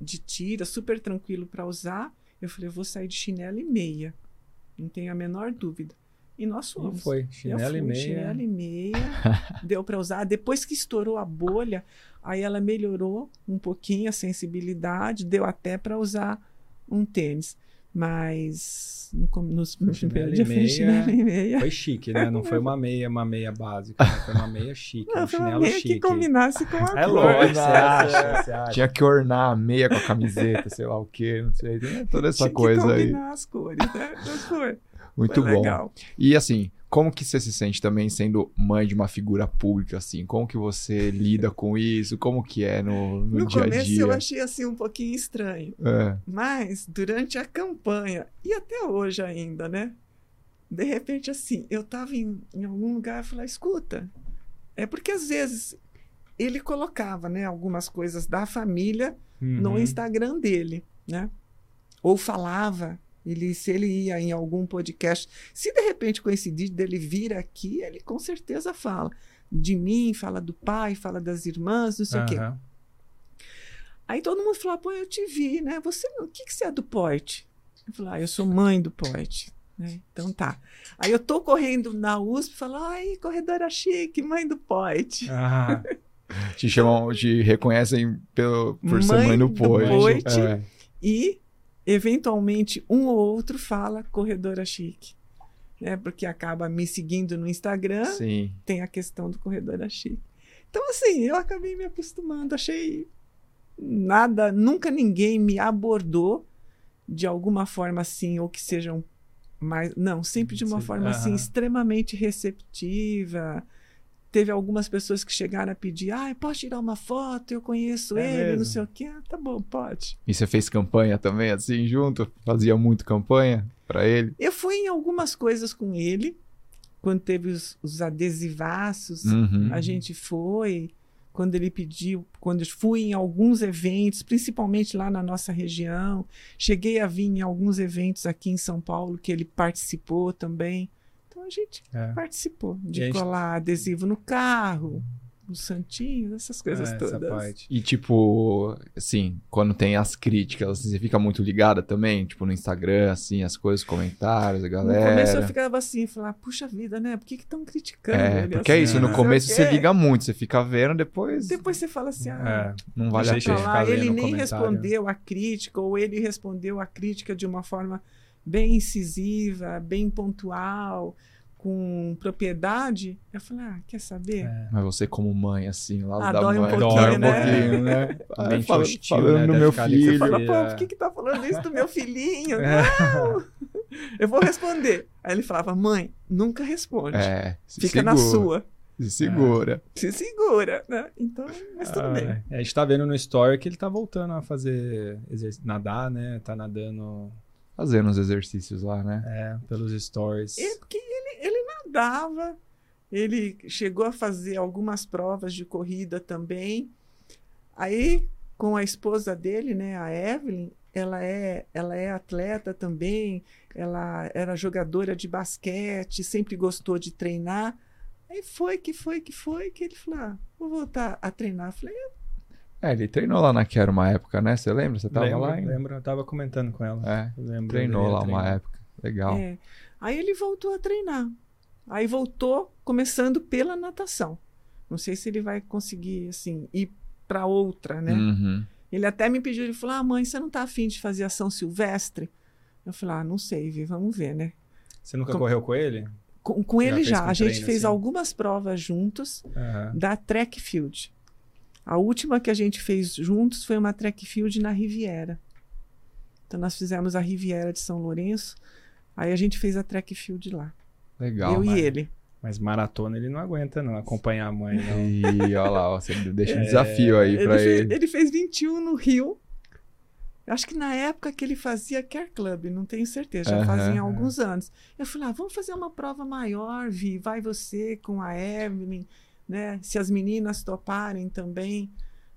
de tira, super tranquilo para usar. Eu falei, eu vou sair de chinelo e meia. Não tenho a menor dúvida. E nós E fomos. foi. Eu Chinelo e fui, meia. Chinelo e meia. *laughs* deu para usar. Depois que estourou a bolha, aí ela melhorou um pouquinho a sensibilidade, deu até para usar um tênis. Mas no, no Chinelo primeiro dia foi meia. chinelo e meia. Foi chique, né? Não foi uma meia, uma meia básica. né? Foi uma meia chique. Não, um foi uma chinelo meia chique. que combinasse com a É cor. lógico, você acha? Você acha? Tinha que ornar a meia com a camiseta, sei lá o quê, não sei. Tem toda essa Tinha que coisa aí. combinar as cores, né? Mas foi. Muito Foi bom. legal. E assim, como que você se sente também sendo mãe de uma figura pública, assim? Como que você *laughs* lida com isso? Como que é no, no, No dia a começo dia? eu achei assim um pouquinho estranho. É. Mas durante a campanha, e até hoje ainda, né? De repente, assim, eu tava em, em algum lugar e falei, escuta, é porque às vezes ele colocava, né, algumas coisas da família no Uhum. Instagram dele, né? Ou falava, ele, se ele ia em algum podcast, se de repente coincidir dele vir aqui, ele com certeza fala de mim, fala do pai, fala das irmãs, não sei o quê. Aí todo mundo falou, pô, eu te vi, né? Você, o que, que você é do Poit? Eu falei, ah, eu sou mãe do Poit. Né? Então tá. Aí eu tô correndo na USP e falo, ai, corredora chique, mãe do Poit. Ah, Te chamam, te reconhecem pelo, por ser Mãe mãe do do. Poit. É. E, eventualmente, um ou outro fala corredora chique. Né? Porque acaba me seguindo no Instagram, Sim. tem a questão do corredora chique. Então, assim, eu acabei me acostumando. Achei nada, nunca ninguém me abordou de alguma forma assim, ou que sejam mais. Não, sempre de uma Sim, forma assim, extremamente receptiva. Teve algumas pessoas que chegaram a pedir, ah, posso tirar uma foto? Eu conheço É ele, não mesmo? sei o quê. Ah, tá bom, pode. E você fez campanha também, assim, junto? Fazia muito campanha pra ele? Eu fui em algumas coisas com ele, quando teve os, os adesivaços, Uhum. a gente foi. Quando ele pediu, quando eu fui em alguns eventos, principalmente lá na nossa região, cheguei a vir em alguns eventos aqui em São Paulo que ele participou também. Então a gente é. participou de gente- colar adesivo no carro, no santinho, essas coisas É, essa todas. parte. E tipo, assim, quando tem as críticas, você fica muito ligada também? Tipo, no Instagram, assim, as coisas, comentários, a No começo eu galera. ficava assim, falar, puxa vida, né? Por que estão criticando É, ele porque é assim? isso, né? no começo você liga muito, você fica vendo, depois Depois você fala assim, ah, É. não vale a pena. falar, ele nem comentário. respondeu a crítica, ou ele respondeu a crítica de uma forma bem incisiva, bem pontual, com propriedade. Eu falei, ah, quer saber? É. Mas você como mãe, assim, lá Ah, da dói um mãe, pouquinho, dói um né? pouquinho, né? A mente Fala- hostil, falando né? meu filho. Você fala, pô, é- por que que tá falando isso do meu filhinho? É. Não! Eu vou responder. Aí ele falava, mãe, nunca responde. É, se Fica na segura, sua. Se segura. Se segura, né? Então, mas tudo Ah, bem. é. A gente tá vendo no story que ele tá voltando a fazer nadar, né? Tá nadando Fazendo os exercícios lá, né? é, pelos stories. É porque ele, ele nadava, ele chegou a fazer algumas provas de corrida também. Aí, com a esposa dele, né, a Evelyn, ela é, ela é atleta também, ela era jogadora de basquete, sempre gostou de treinar. Aí foi que foi que foi que ele falou: ah, vou voltar a treinar. Eu falei: É, ele treinou lá na Quero uma época, né? Você lembra? Você tava lembro, lá lembro, eu tava comentando com ela. É, lembro, treinou lá uma época. Legal. É. Aí ele voltou a treinar. Aí voltou começando pela natação. Não sei se ele vai conseguir assim ir para outra, né? Uhum. Ele até me pediu, ele falou: "Ah, mãe, você não tá afim de fazer ação silvestre?" Eu falei: "Ah, não sei, Vi, vamos ver, né?" Você nunca Com- correu com ele? Com, com Já ele já, com a gente fez assim? algumas provas juntos Aham. da track field. A última que a gente fez juntos foi uma track field na Riviera. Então nós fizemos a Riviera de São Lourenço. Aí a gente fez a track field lá. Legal. eu mas- e ele. Mas maratona ele não aguenta, não. Acompanhar a mãe, não. E olha lá, ó, você *laughs* deixa um desafio aí É, Ele fez, ele. fez 21 no Rio. Eu Acho que na época que ele fazia Care Club, não tenho certeza, já Aham. fazia alguns anos. Eu falei, ah, vamos fazer uma prova maior, Vi, vai você com a Evelyn, né? Se as meninas toparem também.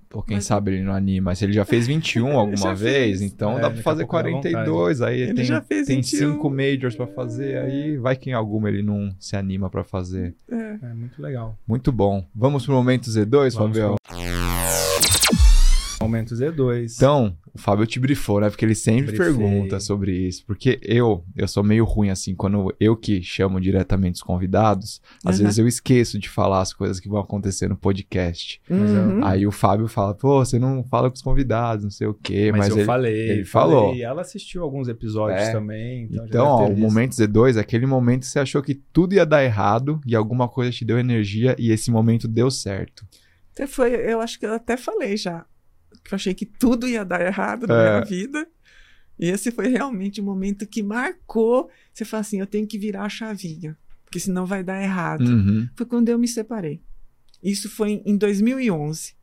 Pô, quem Mas- sabe ele não anima. Se ele já fez 21 *laughs* alguma vez, fez. então É, dá pra fazer pouco dá 42. Aí Ele tem, já fez tem 21. cinco majors pra fazer. Aí vai que em alguma ele não se anima pra fazer. É. É muito legal. Muito bom. Vamos pro momento Z2, Vamos Fabião? Momento Z2. Então, o Fábio te brifou, né? Porque ele sempre Brifei. pergunta sobre isso. Porque eu, eu sou meio ruim assim, quando eu que chamo diretamente os convidados, às vezes eu esqueço de falar as coisas que vão acontecer no podcast. Eu- Uhum. Aí o Fábio fala, pô, você não fala com os convidados, não sei o quê. mas, Mas, eu ele... falei. ele falou. E ela assistiu alguns episódios É. também. Então, Então, ó, o ter visto. momento Z2 é aquele momento que você achou que tudo ia dar errado e alguma coisa te deu energia e esse momento deu certo. Foi, eu acho que eu até falei já, que eu achei que tudo ia dar errado na É. minha vida. E esse foi realmente o momento que marcou. Você fala assim: eu tenho que virar a chavinha, porque senão vai dar errado. Uhum. Foi quando eu me separei. Isso foi em 2011.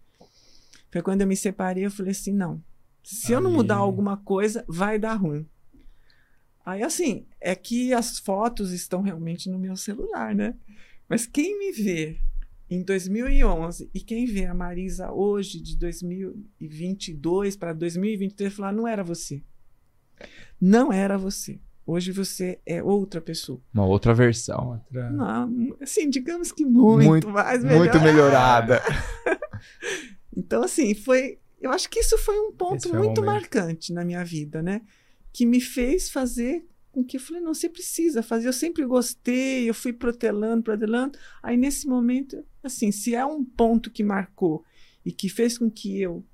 Foi quando eu me separei, eu falei assim: não. Se eu não Aí. mudar alguma coisa, vai dar ruim. Aí, assim, é que as fotos estão realmente no meu celular, né? Mas quem me vê em 2011 e quem vê a Marisa hoje, de 2022 para 2023, falar: não era você. Não era você. Hoje você é outra pessoa. Uma outra versão. Outra... Não, assim, digamos que muito, Muito- mais Muito melhorada. *laughs* Então, assim, foi. Eu acho que isso foi um ponto foi muito momento. marcante na minha vida, né? Que me fez fazer que eu falei, não, você precisa fazer. Eu sempre gostei, eu fui protelando, protelando. Aí, nesse momento, assim, se é um ponto que marcou e que fez com que eu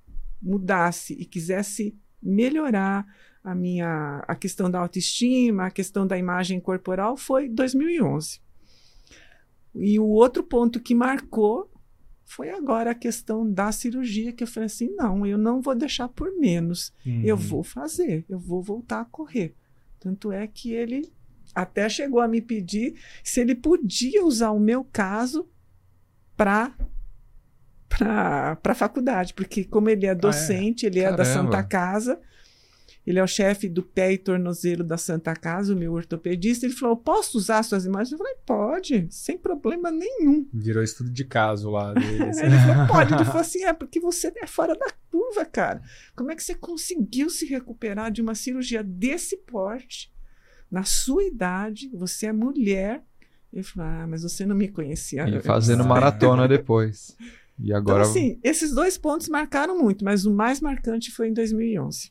mudasse e quisesse melhorar a minha a questão da autoestima, a questão da imagem corporal, foi 2011. E o outro ponto que marcou foi agora a questão da cirurgia, que eu falei assim: não, eu não vou deixar por menos. Eu Uhum. vou fazer, eu vou voltar a correr. Tanto é que ele até chegou a me pedir se ele podia usar o meu caso para para a faculdade, porque como ele é docente, ele é da Caramba. Santa Casa, ele é o chefe do pé e tornozelo da Santa Casa, o meu ortopedista, ele falou, posso usar suas imagens? Eu falei, pode, sem problema nenhum. Virou estudo de caso lá *laughs* dele. assim. Ele falou, pode. Ele falou assim: é porque você é fora da curva, cara. Como é que você conseguiu se recuperar de uma cirurgia desse porte, na sua idade? Você é mulher. Ele falou: ah, mas você não me conhecia. E antes." fazendo maratona *laughs* depois. E Então, agora. assim, esses dois pontos marcaram muito, mas o mais marcante foi em 2011.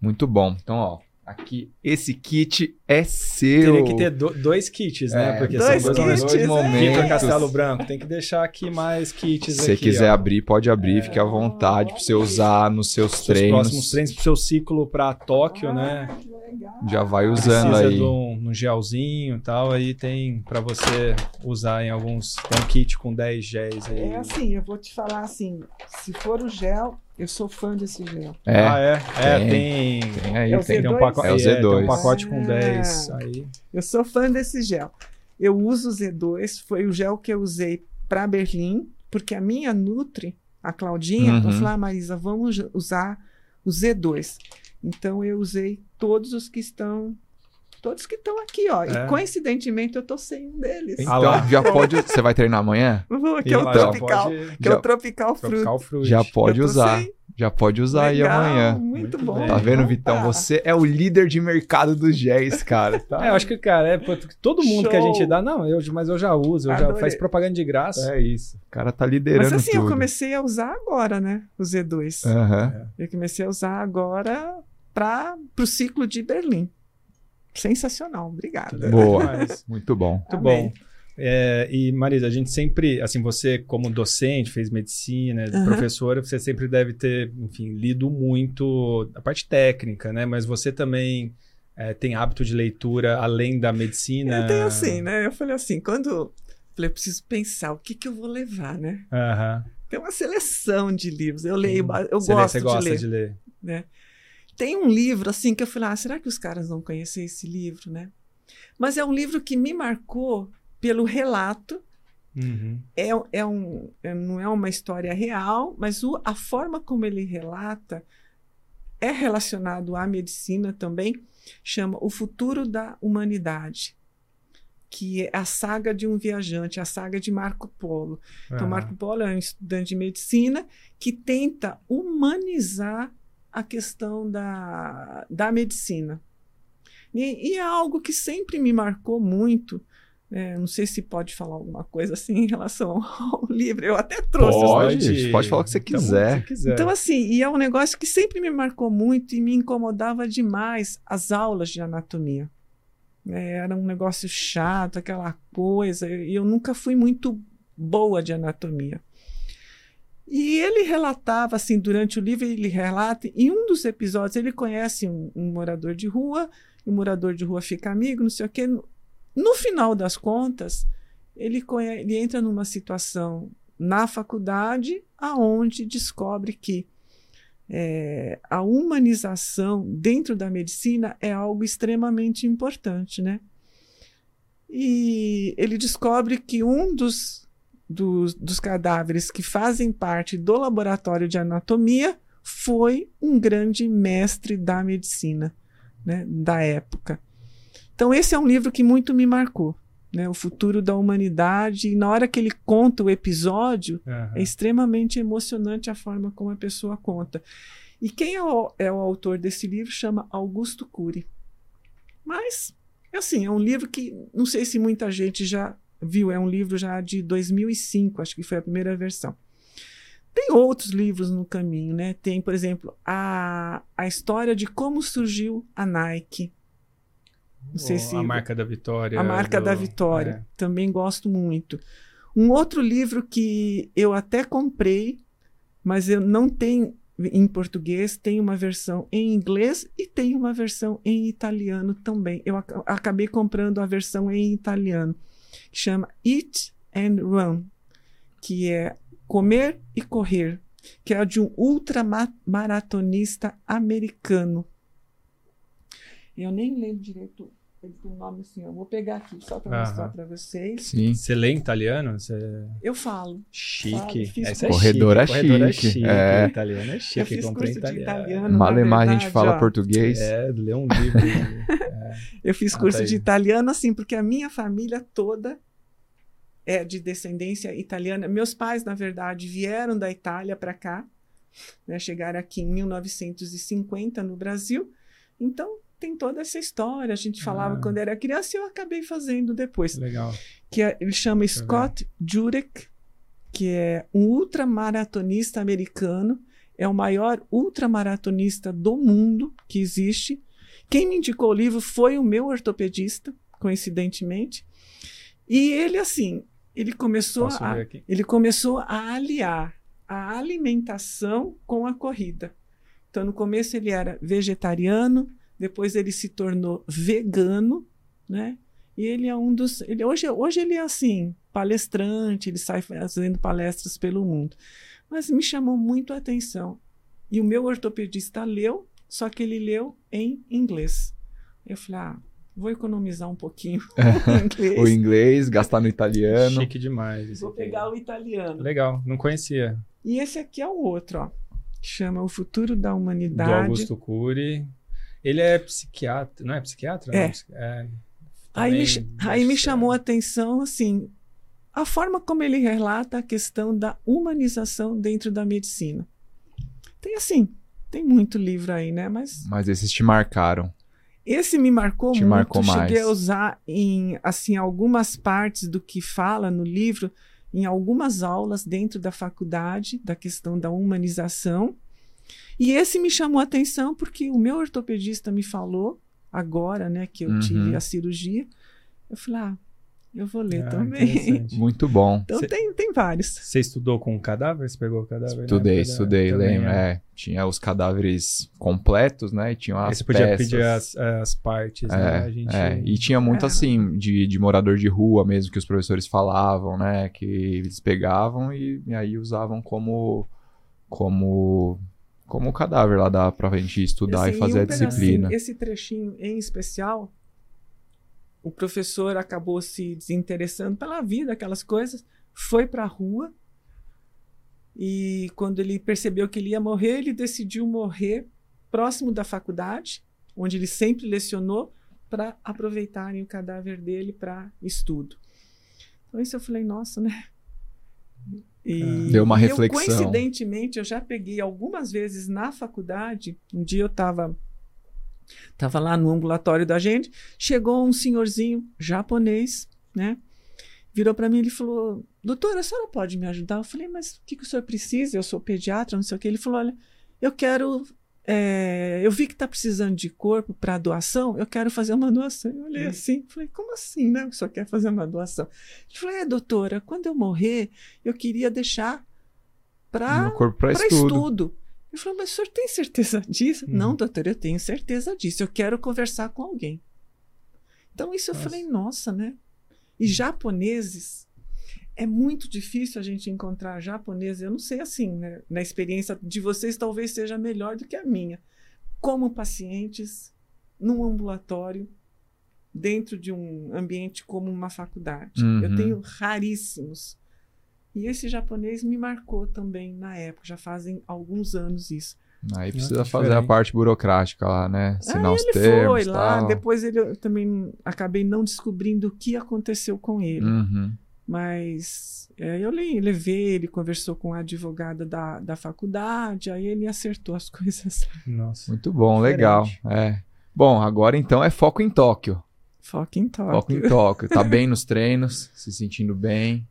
Muito bom. Então, ó. Aqui, esse kit é seu. Teria que ter do- dois kits, né? É, Porque dois são kits, dois é. momentos. Vitor momentos. Castelo Branco, tem que deixar aqui mais kits Se você quiser ó. abrir, pode abrir, fique à vontade pra você usar nos seus Seus treinos. próximos treinos pro seu ciclo pra Tóquio, né? Ah, que legal. Já vai usando Precisa aí. de um, um gelzinho e tal, aí tem pra você usar em alguns. Tem um kit com 10 géis aí. É assim, eu vou te falar assim: se for o gel, eu sou fã desse gel. É, Ah, é? É, Tem. tem. tem aí, É o tem. Tem um, Z2? pacote, É o tem um Z2. pacote com Ah. 10 aí. Eu sou fã desse gel. Eu uso o Z2, foi o gel que eu usei para Berlim, porque a minha Nutri, a Claudinha, Uhum. falou: ah, Marisa, vamos usar o Z2. Então eu usei todos os que estão. Todos que estão aqui, ó. É. E coincidentemente eu tô sem um deles. Então, *laughs* já pode. Você vai treinar amanhã? Vou, que é o Então, já tropical. pode- Que é já- o tropical fruit. Tropical Fruit. Já pode usar. sem. Já pode usar aí amanhã. Muito, bom. bem. Tá vendo, Vitão? tá. Você é o líder de mercado dos géis, cara. Tá? É, eu acho que, cara, é, pô, todo mundo que a Show. gente dá, não, eu, mas eu já uso, eu já Adorei. faz propaganda de graça. É isso. O cara tá liderando Mas assim, tudo. eu comecei a usar agora, né? O Z2. Aham. Eu comecei a usar agora para o ciclo de Berlim. Sensacional, obrigada. Boa. *laughs* Muito bom. Muito Amém. bom. É, e Marisa, a gente sempre, assim, você como docente, fez medicina, Aham. professora, você sempre deve ter, enfim, lido muito a parte técnica, né? Mas você também é, tem hábito de leitura além da medicina? Eu tenho assim, né? Eu falei assim, quando. Falei, eu preciso pensar o que, que eu vou levar, né? Aham. Tem uma seleção de livros. Eu leio, eu Você lê- gosto você de gosta ler. de ler. né? Tem um livro assim que eu falei, ah, será que os caras vão conhecer esse livro, né? Mas é um livro que me marcou pelo relato. Uhum. É, é um, é- não é uma história real, mas o- a forma como ele relata é relacionado à medicina também. Chama O Futuro da Humanidade, que é a saga de um viajante, a saga de Marco Polo. Então, Aham. Marco Polo é um estudante de medicina que tenta humanizar a questão da, da medicina. E, e é algo que sempre me marcou muito. né? não sei se pode falar alguma coisa assim em relação *laughs* ao livro. Eu até trouxe. os Pode, pode falar o que você Então, quiser. se quiser. Então, assim, e é um negócio que sempre me marcou muito e me incomodava demais as aulas de anatomia. É, era um negócio chato, aquela coisa, e eu nunca fui muito boa de anatomia. E ele relatava, assim, durante o livro, ele relata, em um dos episódios, ele conhece um, um morador de rua, o morador de rua fica amigo, não sei o quê. No, no final das contas, ele, conhe- ele entra numa situação na faculdade aonde descobre que é, a humanização dentro da medicina é algo extremamente importante, né? E ele descobre que um dos, dos, dos cadáveres que fazem parte do laboratório de anatomia foi um grande mestre da medicina, né, da época. Então esse é um livro que muito me marcou né, o futuro da humanidade. E na hora que ele conta o episódio, uhum. é extremamente emocionante a forma como a pessoa conta. E quem é o, é o autor desse livro chama Augusto Cury. Mas, assim, é um livro que não sei se muita gente já viu, é um livro já de 2005, acho que foi a primeira versão. Tem outros livros no caminho, né? Tem, por exemplo, a, a história de como surgiu a Nike, não sei se a marca da vitória. A marca do... da vitória. É. Também gosto muito. Um outro livro que eu até comprei, mas eu não tenho em português, tem uma versão em inglês e tem uma versão em italiano também. Eu ac acabei comprando a versão em italiano, que chama Eat and Run, que é comer e correr, que é de um ultramaratonista americano. Eu nem lembro direito ele tem um nome assim, eu vou pegar aqui só para mostrar para vocês. Sim. Você lê em italiano? Você... Eu falo. Chique. Falo, é corredor é chique. Corredor é chique. É. Italiano é chique. Eu fiz curso italiano. de italiano. Malemar a gente fala ó. português. É, lê um livro. é. *laughs* Eu fiz curso ah, tá de italiano assim, porque a minha família toda é de descendência italiana. Meus pais, na verdade, vieram da Itália para cá, né, chegaram aqui em 1950 no Brasil. Então, tem toda essa história. A gente falava ah. quando era criança e eu acabei fazendo depois. Legal. Que é, ele chama Scott Jurek, que é um ultramaratonista americano, é o maior ultramaratonista do mundo que existe. Quem me indicou o livro foi o meu ortopedista, coincidentemente. E ele assim, ele começou a ele começou a aliar a alimentação com a corrida. Então no começo ele era vegetariano, depois ele se tornou vegano, né? E ele é um dos. Ele, hoje, hoje ele é assim, palestrante, ele sai fazendo palestras pelo mundo. Mas me chamou muito a atenção. E o meu ortopedista leu, só que ele leu em inglês. Eu falei, ah, vou economizar um pouquinho *laughs* o inglês. o inglês, gastar no italiano. Chique demais. Vou pegar o italiano. Legal, não conhecia. E esse aqui é o outro, ó. Chama O Futuro da Humanidade. Do Augusto Cury. Ele é psiquiatra, não é psiquiatra? É. Não, é aí me, aí me chamou a atenção, assim, a forma como ele relata a questão da humanização dentro da medicina. Tem assim, tem muito livro aí, né? Mas, Mas esses te marcaram. Esse me marcou te muito. Marcou Cheguei mais. a usar em assim algumas partes do que fala no livro, em algumas aulas dentro da faculdade, da questão da humanização. E esse me chamou a atenção porque o meu ortopedista me falou, agora, né, que eu uhum. tive a cirurgia. Eu falei, ah, eu vou ler ah, também. Muito bom. Então Cê, tem, tem vários. Você estudou com cadáver? Você pegou o cadáver? Estudei, estudei, lembro. É. é. Tinha os cadáveres completos, né? E tinha as Você podia peças. pedir as, as partes, né? é, né? Gente... É. E tinha muito é. assim, de, de morador de rua mesmo, que os professores falavam, né? Que eles pegavam e, e aí usavam como, como como o cadáver lá dá pra gente estudar assim, e fazer um a disciplina. Esse trechinho em especial, o professor acabou se desinteressando pela vida, aquelas coisas, foi pra rua e quando ele percebeu que ele ia morrer, ele decidiu morrer próximo da faculdade, onde ele sempre lecionou, para aproveitarem o cadáver dele para estudo. Então isso eu falei, nossa, né? E Deu uma reflexão. Eu, coincidentemente, eu já peguei algumas vezes na faculdade. Um dia eu estava tava lá no ambulatório da gente, chegou um senhorzinho japonês, né? Virou para mim e falou: Doutora, a senhora pode me ajudar? Eu falei: Mas o que, que o senhor precisa? Eu sou pediatra, não sei o que. Ele falou: Olha, eu quero é, eu vi que está precisando de corpo para doação, eu quero fazer uma doação. Eu olhei hum. assim, falei, como assim, né? Só quer fazer uma doação. Ele falou, é, doutora, quando eu morrer, eu queria deixar para estudo. estudo. Eu falei, mas o senhor tem certeza *laughs* disso? Hum. Não, doutora, eu tenho certeza disso. Eu quero conversar com alguém. Então, isso nossa. eu falei, nossa, né? E japoneses é muito difícil a gente encontrar japonês. Eu não sei assim, né? Na experiência de vocês, talvez seja melhor do que a minha. Como pacientes, num ambulatório, dentro de um ambiente como uma faculdade. Uhum. Eu tenho raríssimos. E esse japonês me marcou também na época, já fazem alguns anos isso. Aí precisa fazer a parte burocrática lá, né? Assinar Aí os ele termos. foi lá, tal. depois ele, eu também acabei não descobrindo o que aconteceu com ele. Uhum. Mas é, eu le- levei, ele conversou com a advogada da, da faculdade, aí ele acertou as *laughs* coisas. Nossa. Muito bom, Diferente. legal. É. Bom, agora então é foco em Tóquio. Foco em Foco em toque. Tóquio. Tá bem nos treinos, se sentindo bem.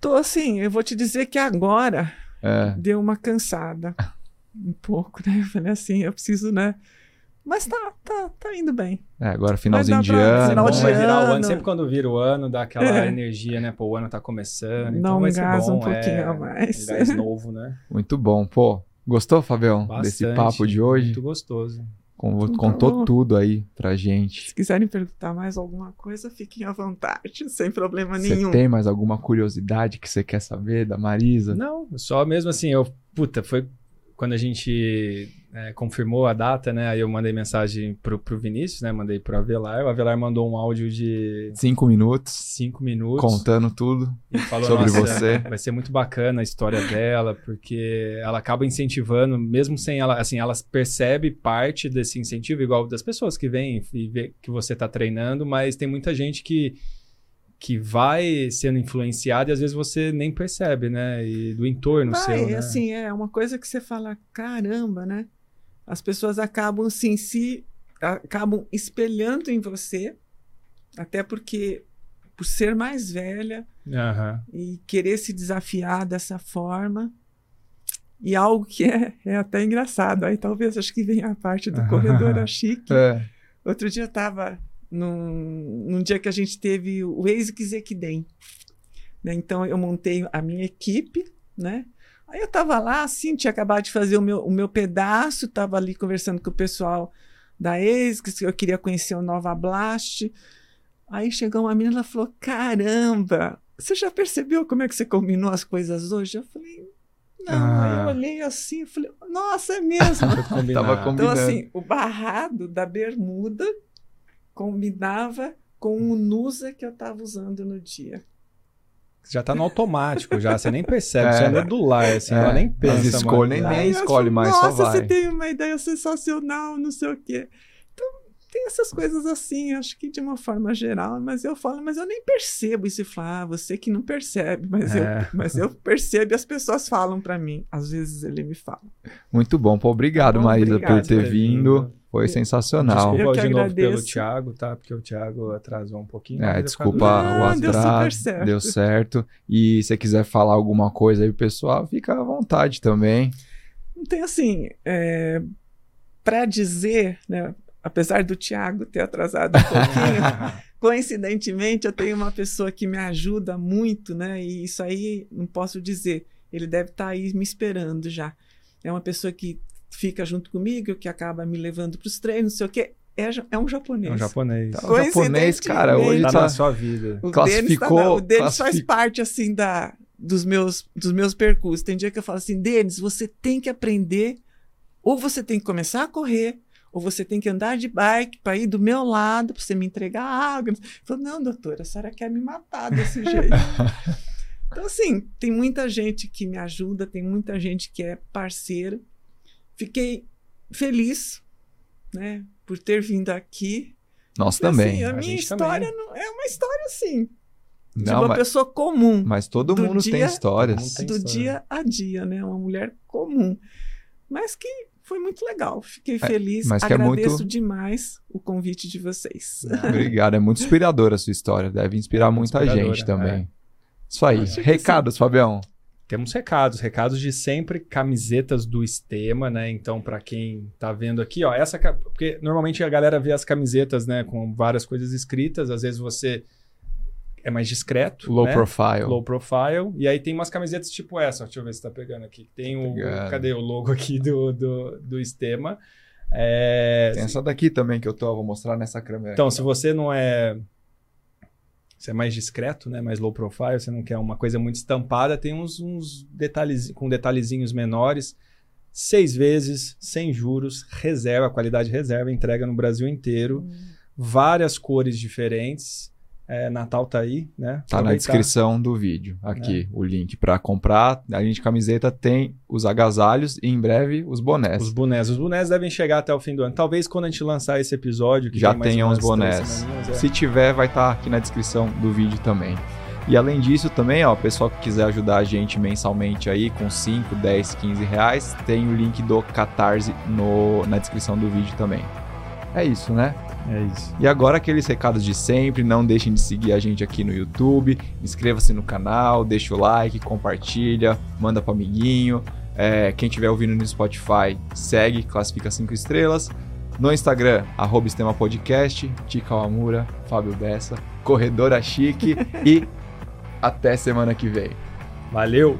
Tô assim, eu vou te dizer que agora É. deu uma cansada. Um pouco, né? Eu falei assim, eu preciso, né? Mas tá, tá, tá indo bem. É, agora finalzinho de ano. final de vai virar o ano. ano. Sempre quando vira o ano, dá aquela É. energia, né? Pô, o ano tá começando. Então um vai ser gás bom, um pouquinho é, a mais. Um gás novo, né? Muito bom. Pô, gostou, Fabião, desse Bastante. papo de hoje? Muito gostoso. Então, Contou bom. tudo aí pra gente. Se quiserem perguntar mais alguma coisa, fiquem à vontade, *laughs* sem problema Você nenhum. tem mais alguma curiosidade que você quer saber da Marisa? Não, só mesmo assim, eu. Puta, foi quando a gente é, confirmou a data, né? Aí eu mandei mensagem pro, pro Vinícius, né? Mandei pro Avelar. O Avelar mandou um áudio de Cinco minutos, cinco minutos. contando tudo. E falou, sobre "Nossa, você." Vai ser muito bacana a história dela, porque ela acaba incentivando, mesmo sem ela, assim, ela percebe parte desse incentivo, igual das pessoas que vêm e vê que você tá treinando, mas tem muita gente que, que vai sendo influenciada e às vezes você nem percebe, né? E do entorno Vai, seu, né? assim, é uma coisa que você fala, caramba, né? As pessoas acabam, assim, se... Acabam espelhando em você, até porque, por ser mais velha Aham. e querer se desafiar dessa forma... E algo que é, é até engraçado. Aí talvez acho que venha a parte do *laughs* corredor a chique. É. Outro dia eu estava num, num dia que a gente teve o ASICS Equidem. Né? Então eu montei a minha equipe, né? Aí eu estava lá, assim, tinha acabado de fazer o meu, o meu pedaço, estava ali conversando com o pessoal da ASICS, eu queria conhecer o Nova Blast. Aí chegou uma menina e falou: Caramba, você já percebeu como é que você combinou as coisas hoje? Eu falei, não, aí eu Ah. olhei assim, eu falei, nossa, é mesmo. *laughs* Tava Então, Combinando. assim, o barrado da bermuda combinava com o Nusa que eu tava usando no dia. Já tá no automático, já. Você nem percebe, É. você anda do lar, assim, É. ela nem pensa. Mano. nem eu escolhe mais, só Nossa, vai. você tem uma ideia sensacional, não sei o quê. Então, tem essas coisas assim, acho que de uma forma geral, mas eu falo, mas eu nem percebo isso. E falo, ah, você que não percebe, mas, É. eu, mas eu percebo e as pessoas falam pra mim. Às vezes ele me fala. Muito bom. Pô, obrigado, Marisa, por ter por ter vindo. vindo. Foi sensacional. Desculpa Eu de novo pelo agradeço. Thiago, tá? Porque o Thiago atrasou um pouquinho. É, desculpa o Não, deu atraso. super certo. Deu certo. E se você quiser falar alguma coisa aí pro pessoal, fica à vontade também. Não tem assim, é, para dizer, né, apesar do Thiago ter atrasado um pouquinho, *laughs* coincidentemente eu tenho uma pessoa que me ajuda muito, né? E isso aí não posso dizer. Ele deve estar aí me esperando já. É uma pessoa que fica junto comigo, que acaba me levando para os treinos, não sei o quê. É, é um japonês. É um japonês. Tá, O japonês, cara, hoje Tá tá. na sua vida. O Classificou- Denis, tá, o Denis faz classific- parte assim da dos meus dos meus percursos. Tem dia que eu falo assim, Denis, você tem que aprender ou você tem que começar a correr ou você tem que andar de bike para ir do meu lado para você me entregar água. Eu falo, não, doutora, a senhora quer me matar desse *laughs* jeito. então assim, tem muita gente que me ajuda, tem muita gente que é parceiro. Fiquei feliz, né, por ter vindo aqui. Nós Assim, também. a A minha história também. não, é uma história assim, de Não, uma mas, pessoa comum, mas todo do mundo tem dia- histórias. todo mundo tem do história. dia a dia, né? Uma mulher comum, mas que foi muito legal. Fiquei É, feliz, mas que é agradeço muito- demais o convite de vocês. Obrigado, é muito inspiradora a sua história. Deve inspirar muita Inspiradora, gente também. é. Isso aí. Recados, Fabião. Temos recados, recados de sempre camisetas do Estema, né? Então, pra quem tá vendo aqui, ó, essa porque normalmente a galera vê as camisetas, né, com várias coisas escritas, às vezes você é mais discreto, Low né? profile. Low profile. E aí tem umas camisetas tipo essa, deixa eu ver se tá pegando aqui. Tem o, Pegando. cadê o logo aqui do, do, do Estema? É, Tem essa daqui também que eu tô, vou mostrar nessa câmera. Então, aqui, se ó. você não é você é mais discreto, né? Mais low profile, você não quer uma coisa muito estampada, tem uns, uns detalhes com detalhezinhos menores. Seis vezes, sem juros, reserva, qualidade reserva, entrega no Brasil inteiro. Hum. Várias cores diferentes. É, Natal tá aí, né? Tá na Aproveitar. descrição do vídeo, É. aqui, o link pra comprar. A gente camiseta tem os agasalhos e em breve os bonés. Os bonés. Os bonés devem chegar até o fim do ano. Talvez quando a gente lançar esse episódio, que Já tem tenham os bonés. é. Se tiver, vai estar aqui na descrição do vídeo também. E além disso, também, ó, o pessoal que quiser ajudar a gente mensalmente aí com 5, 10, 15 reais, tem o link do Catarse no, na descrição do vídeo também. É isso, né? É isso. E agora aqueles recados de sempre, não deixem de seguir a gente aqui no YouTube, inscreva-se no canal, deixa o like, compartilha, manda pro amiguinho. É, quem estiver ouvindo no Spotify, segue, classifica 5 estrelas. No Instagram, arroba Sistema Podcast, Tica Amura, Fábio Bessa, Corredora Chique *laughs* e até semana que vem. Valeu!